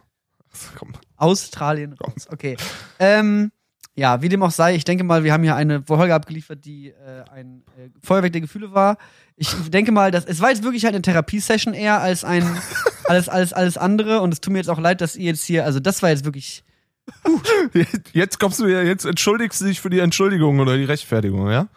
Komm. Australien raus. Okay. Ähm, ja, wie dem auch sei, ich denke mal, wir haben hier eine Folge abgeliefert, die äh, ein äh, Feuerwerk der Gefühle war. Ich denke mal, dass es war jetzt wirklich halt eine Therapiesession eher als ein alles alles alles andere und es tut mir jetzt auch leid, dass ihr jetzt hier, also das war jetzt wirklich Jetzt kommst du wieder, jetzt entschuldigst du dich für die Entschuldigung oder die Rechtfertigung, ja?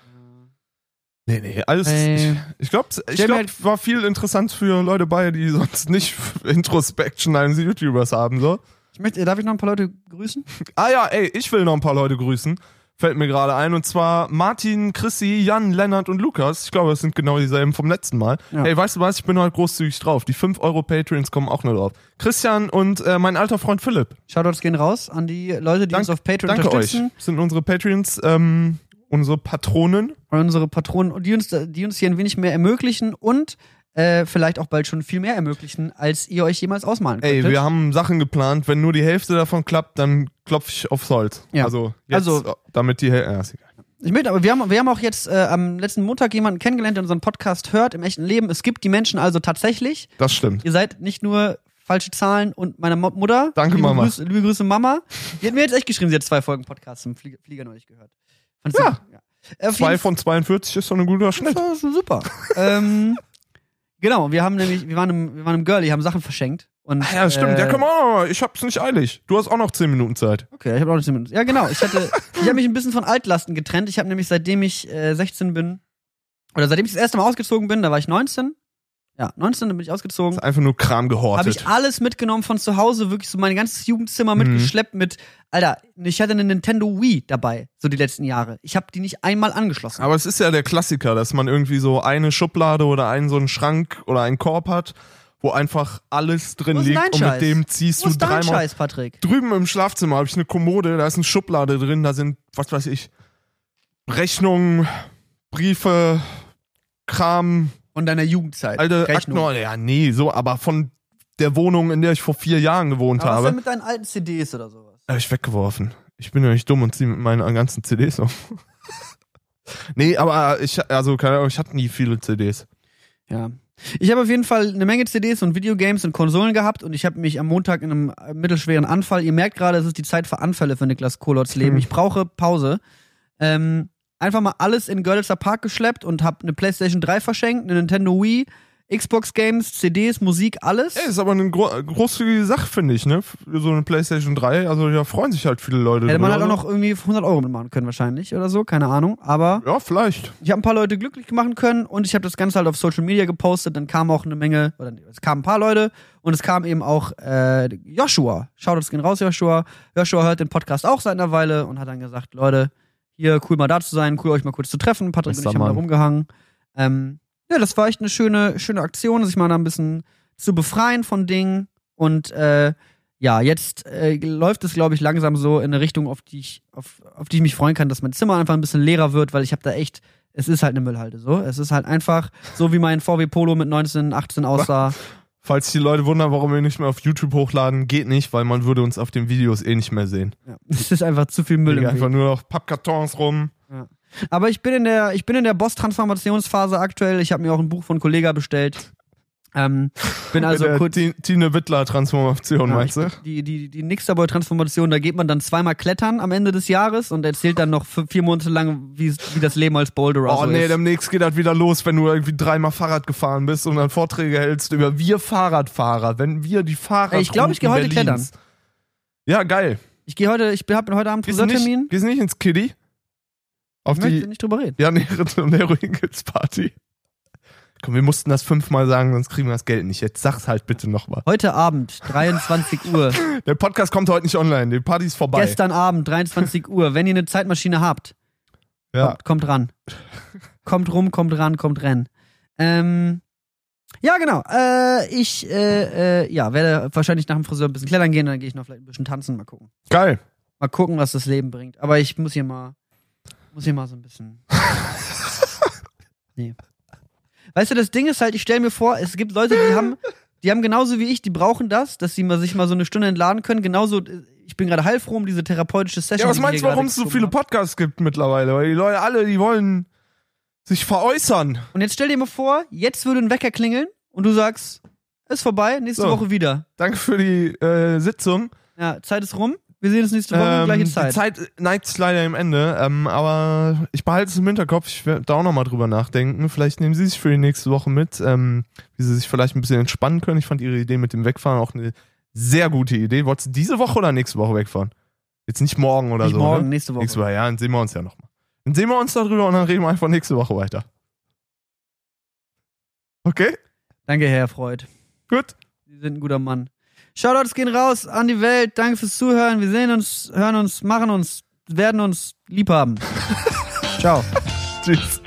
Nee, nee, alles. Ey. Ich, glaube, ich glaub, halt- war viel interessant für Leute bei, die sonst nicht Introspection eines YouTubers haben, so. Ich möchte, darf ich noch ein paar Leute grüßen? Ah ja, ey, ich will noch ein paar Leute grüßen. Fällt mir gerade ein. Und zwar Martin, Chrissy, Jan, Lennart und Lukas. Ich glaube, das sind genau dieselben vom letzten Mal. Ja. Ey, weißt du was? Ich bin heute großzügig drauf. Die 5 Euro Patreons kommen auch noch drauf. Christian und äh, mein alter Freund Philipp. Shoutouts gehen raus an die Leute, die Dank- uns auf Patreon Danke euch. unterstützen. Sind unsere Patreons, ähm, unsere Patronen. unsere Patronen, und die uns, die uns hier ein wenig mehr ermöglichen und äh, vielleicht auch bald schon viel mehr ermöglichen, als ihr euch jemals ausmalen Ey, könntet. wir haben Sachen geplant. Wenn nur die Hälfte davon klappt, dann klopfe ich aufs Holz. Ja. Also, jetzt, Also- damit die Hälfte. Ja, ist egal. Ich möchte, aber wir haben, wir haben auch jetzt äh, am letzten Montag jemanden kennengelernt, der unseren Podcast hört im echten Leben. Es gibt die Menschen also tatsächlich. Das stimmt. Ihr seid nicht nur falsche Zahlen und meine Mo Mutter. Danke, liebe Mama. Grüße, liebe Grüße, Mama. Die hat mir jetzt echt geschrieben, sie hat zwei Folgen Podcast zum Flieger, Flieger neulich gehört. Fand sie- Ja. ja. Auf Zwei jeden von 42 ist doch ein guter Schnitt. Das war schon super. ähm, genau, wir haben nämlich, wir waren im, wir waren im Girlie, haben Sachen verschenkt. Und, Ah, ja, stimmt. Äh, ja, komm mal. Ich hab's nicht eilig. Du hast auch noch 10 Minuten Zeit. Okay, ich habe auch nicht Minuten. Ja, genau. Ich hatte, ich habe mich ein bisschen von Altlasten getrennt. Ich habe nämlich seitdem ich äh, 16 bin oder seitdem ich das erste Mal ausgezogen bin, da war ich 19. Ja, 19, dann bin ich ausgezogen. Ist einfach nur Kram Habe gehortet. ich alles mitgenommen von zu Hause, wirklich so mein ganzes Jugendzimmer Mhm. mitgeschleppt mit, Alter, ich hatte eine Nintendo Wii dabei, so die letzten Jahre. Ich habe die nicht einmal angeschlossen. Aber es ist ja der Klassiker, dass man irgendwie so eine Schublade oder einen so einen Schrank oder einen Korb hat, wo einfach alles drin Wo ist liegt dein und mit Scheiß? dem ziehst Wo du ist dein dreimal. Scheiß, Patrick? Drüben im Schlafzimmer habe ich eine Kommode, da ist eine Schublade drin, da sind, was weiß ich, Rechnungen, Briefe, Kram, Von deiner Jugendzeit. alte Rechnung. Akten. Ja, nee, so, aber von der Wohnung, in der ich vor vier Jahren gewohnt Aber was habe, denn mit deinen alten CDs oder sowas? habe ich weggeworfen. Ich bin ja nicht dumm und ziehe mit meinen ganzen CDs um. nee, aber ich, also, keine Ahnung, ich hatte nie viele CDs. Ja. Ich habe auf jeden Fall eine Menge CDs und Videogames und Konsolen gehabt und ich habe mich am Montag in einem mittelschweren Anfall, ihr merkt gerade, es ist die Zeit für Anfälle für Niklas Kolotz Leben. Hm. Ich brauche Pause. Ähm, einfach mal alles in Görlitzer Park geschleppt und habe eine PlayStation 3 verschenkt, eine Nintendo Wii, Xbox Games, CDs, Musik, alles. Ey, ist aber eine gro großzügige Sache, finde ich, ne? So eine PlayStation 3. Also, ja, freuen sich halt viele Leute. Hätte man halt auch noch irgendwie 100 Euro mitmachen können wahrscheinlich oder so, keine Ahnung. Aber Ja, vielleicht. ich habe ein paar Leute glücklich machen können und ich habe das Ganze halt auf Social Media gepostet. Dann kam auch eine Menge, oder es kamen ein paar Leute und es kam eben auch äh, Joshua. Schaut uns gehen raus, Joshua. Joshua hört den Podcast auch seit einer Weile und hat dann gesagt, Leute, hier cool mal da zu sein, cool euch mal kurz zu treffen. Patrick und Bester ich haben da Mann. rumgehangen. Ähm, ja, das war echt eine schöne, schöne Aktion, sich mal da ein bisschen zu befreien von Dingen und äh, ja, jetzt äh, läuft es, glaube ich, langsam so in eine Richtung, auf die ich, auf, auf die ich mich freuen kann, dass mein Zimmer einfach ein bisschen leerer wird, weil ich habe da echt, es ist halt eine Müllhalde so. Es ist halt einfach so, wie mein VW Polo mit 19, 18 aussah. Falls die Leute wundern, warum wir nicht mehr auf YouTube hochladen, geht nicht, weil man würde uns auf den Videos eh nicht mehr sehen. Ja. Es ist einfach zu viel Müll im einfach nur noch Pappkartons rum. Aber ich bin in der, ich bin in der Boss-Transformationsphase aktuell. Ich habe mir auch ein Buch von Kollega bestellt. Ähm, bin also kurz. Ti- Tine Wittler-Transformation, Ja, meinst du? Die, die, die Nixterboy-Transformation, da geht man dann zweimal klettern am Ende des Jahres und erzählt dann noch vier Monate lang, wie, wie das Leben als Boulderer Oh so nee, ist. demnächst geht das wieder los, wenn du irgendwie dreimal Fahrrad gefahren bist und dann Vorträge hältst über wir Fahrradfahrer, wenn wir die Fahrrad ich glaub, ich geh heute Berlins. Ja, geil. Ich gehe heute, ich habe heute Abend Friseurtermin. gehst du nicht ins Kiddie? Auf Ich möchte die nicht drüber reden. Jan Ehrenparty. Komm, wir mussten das fünfmal sagen, sonst kriegen wir das Geld nicht. Jetzt sag's halt bitte nochmal. Heute Abend, 23 Uhr. Der Podcast kommt heute nicht online, die Party ist vorbei. Gestern Abend, 23 Uhr. Wenn ihr eine Zeitmaschine habt, ja. kommt, kommt ran. kommt rum, kommt ran, kommt rennen. Ähm, ja, genau. Äh, ich äh, äh, ja, werde wahrscheinlich nach dem Friseur ein bisschen klettern gehen, dann gehe ich noch vielleicht ein bisschen tanzen, mal gucken. Geil. Mal gucken, was das Leben bringt. Aber ich muss hier mal, muss hier mal so ein bisschen. nee. Weißt du, das Ding ist halt, ich stelle mir vor, es gibt Leute, die haben, die haben genauso wie ich, die brauchen das, dass sie mal sich mal so eine Stunde entladen können. Genauso, ich bin gerade heilfroh um diese therapeutische Session. Ja, was meinst du, warum es so viele. Podcasts gibt mittlerweile? Weil die Leute alle, die wollen sich veräußern. Und jetzt stell dir mal vor, jetzt würde ein Wecker klingeln und du sagst, ist vorbei, nächste So. Woche wieder. Danke für die äh, Sitzung. Ja, Zeit ist rum. Wir sehen uns nächste Woche, Ähm, gleiche Die Zeit. Zeit neigt sich leider im Ende, ähm, aber ich behalte es im Hinterkopf. Ich werde da auch nochmal drüber nachdenken. Vielleicht nehmen Sie sich für die nächste Woche mit, ähm, wie Sie sich vielleicht ein bisschen entspannen können. Ich fand Ihre Idee mit dem Wegfahren auch eine sehr gute Idee. Wolltest du diese Woche oder nächste Woche wegfahren? Jetzt nicht morgen oder Nicht so. morgen, ne? nächste Woche. Nächste Woche, ja, dann sehen wir uns ja nochmal. Dann sehen wir uns darüber und dann reden wir einfach nächste Woche weiter. Okay? Danke, Herr Freud. Gut. Sie sind ein guter Mann. Shoutouts gehen raus an die Welt. Danke fürs Zuhören. Wir sehen uns, hören uns, machen uns, werden uns lieb haben. Ciao. Tschüss.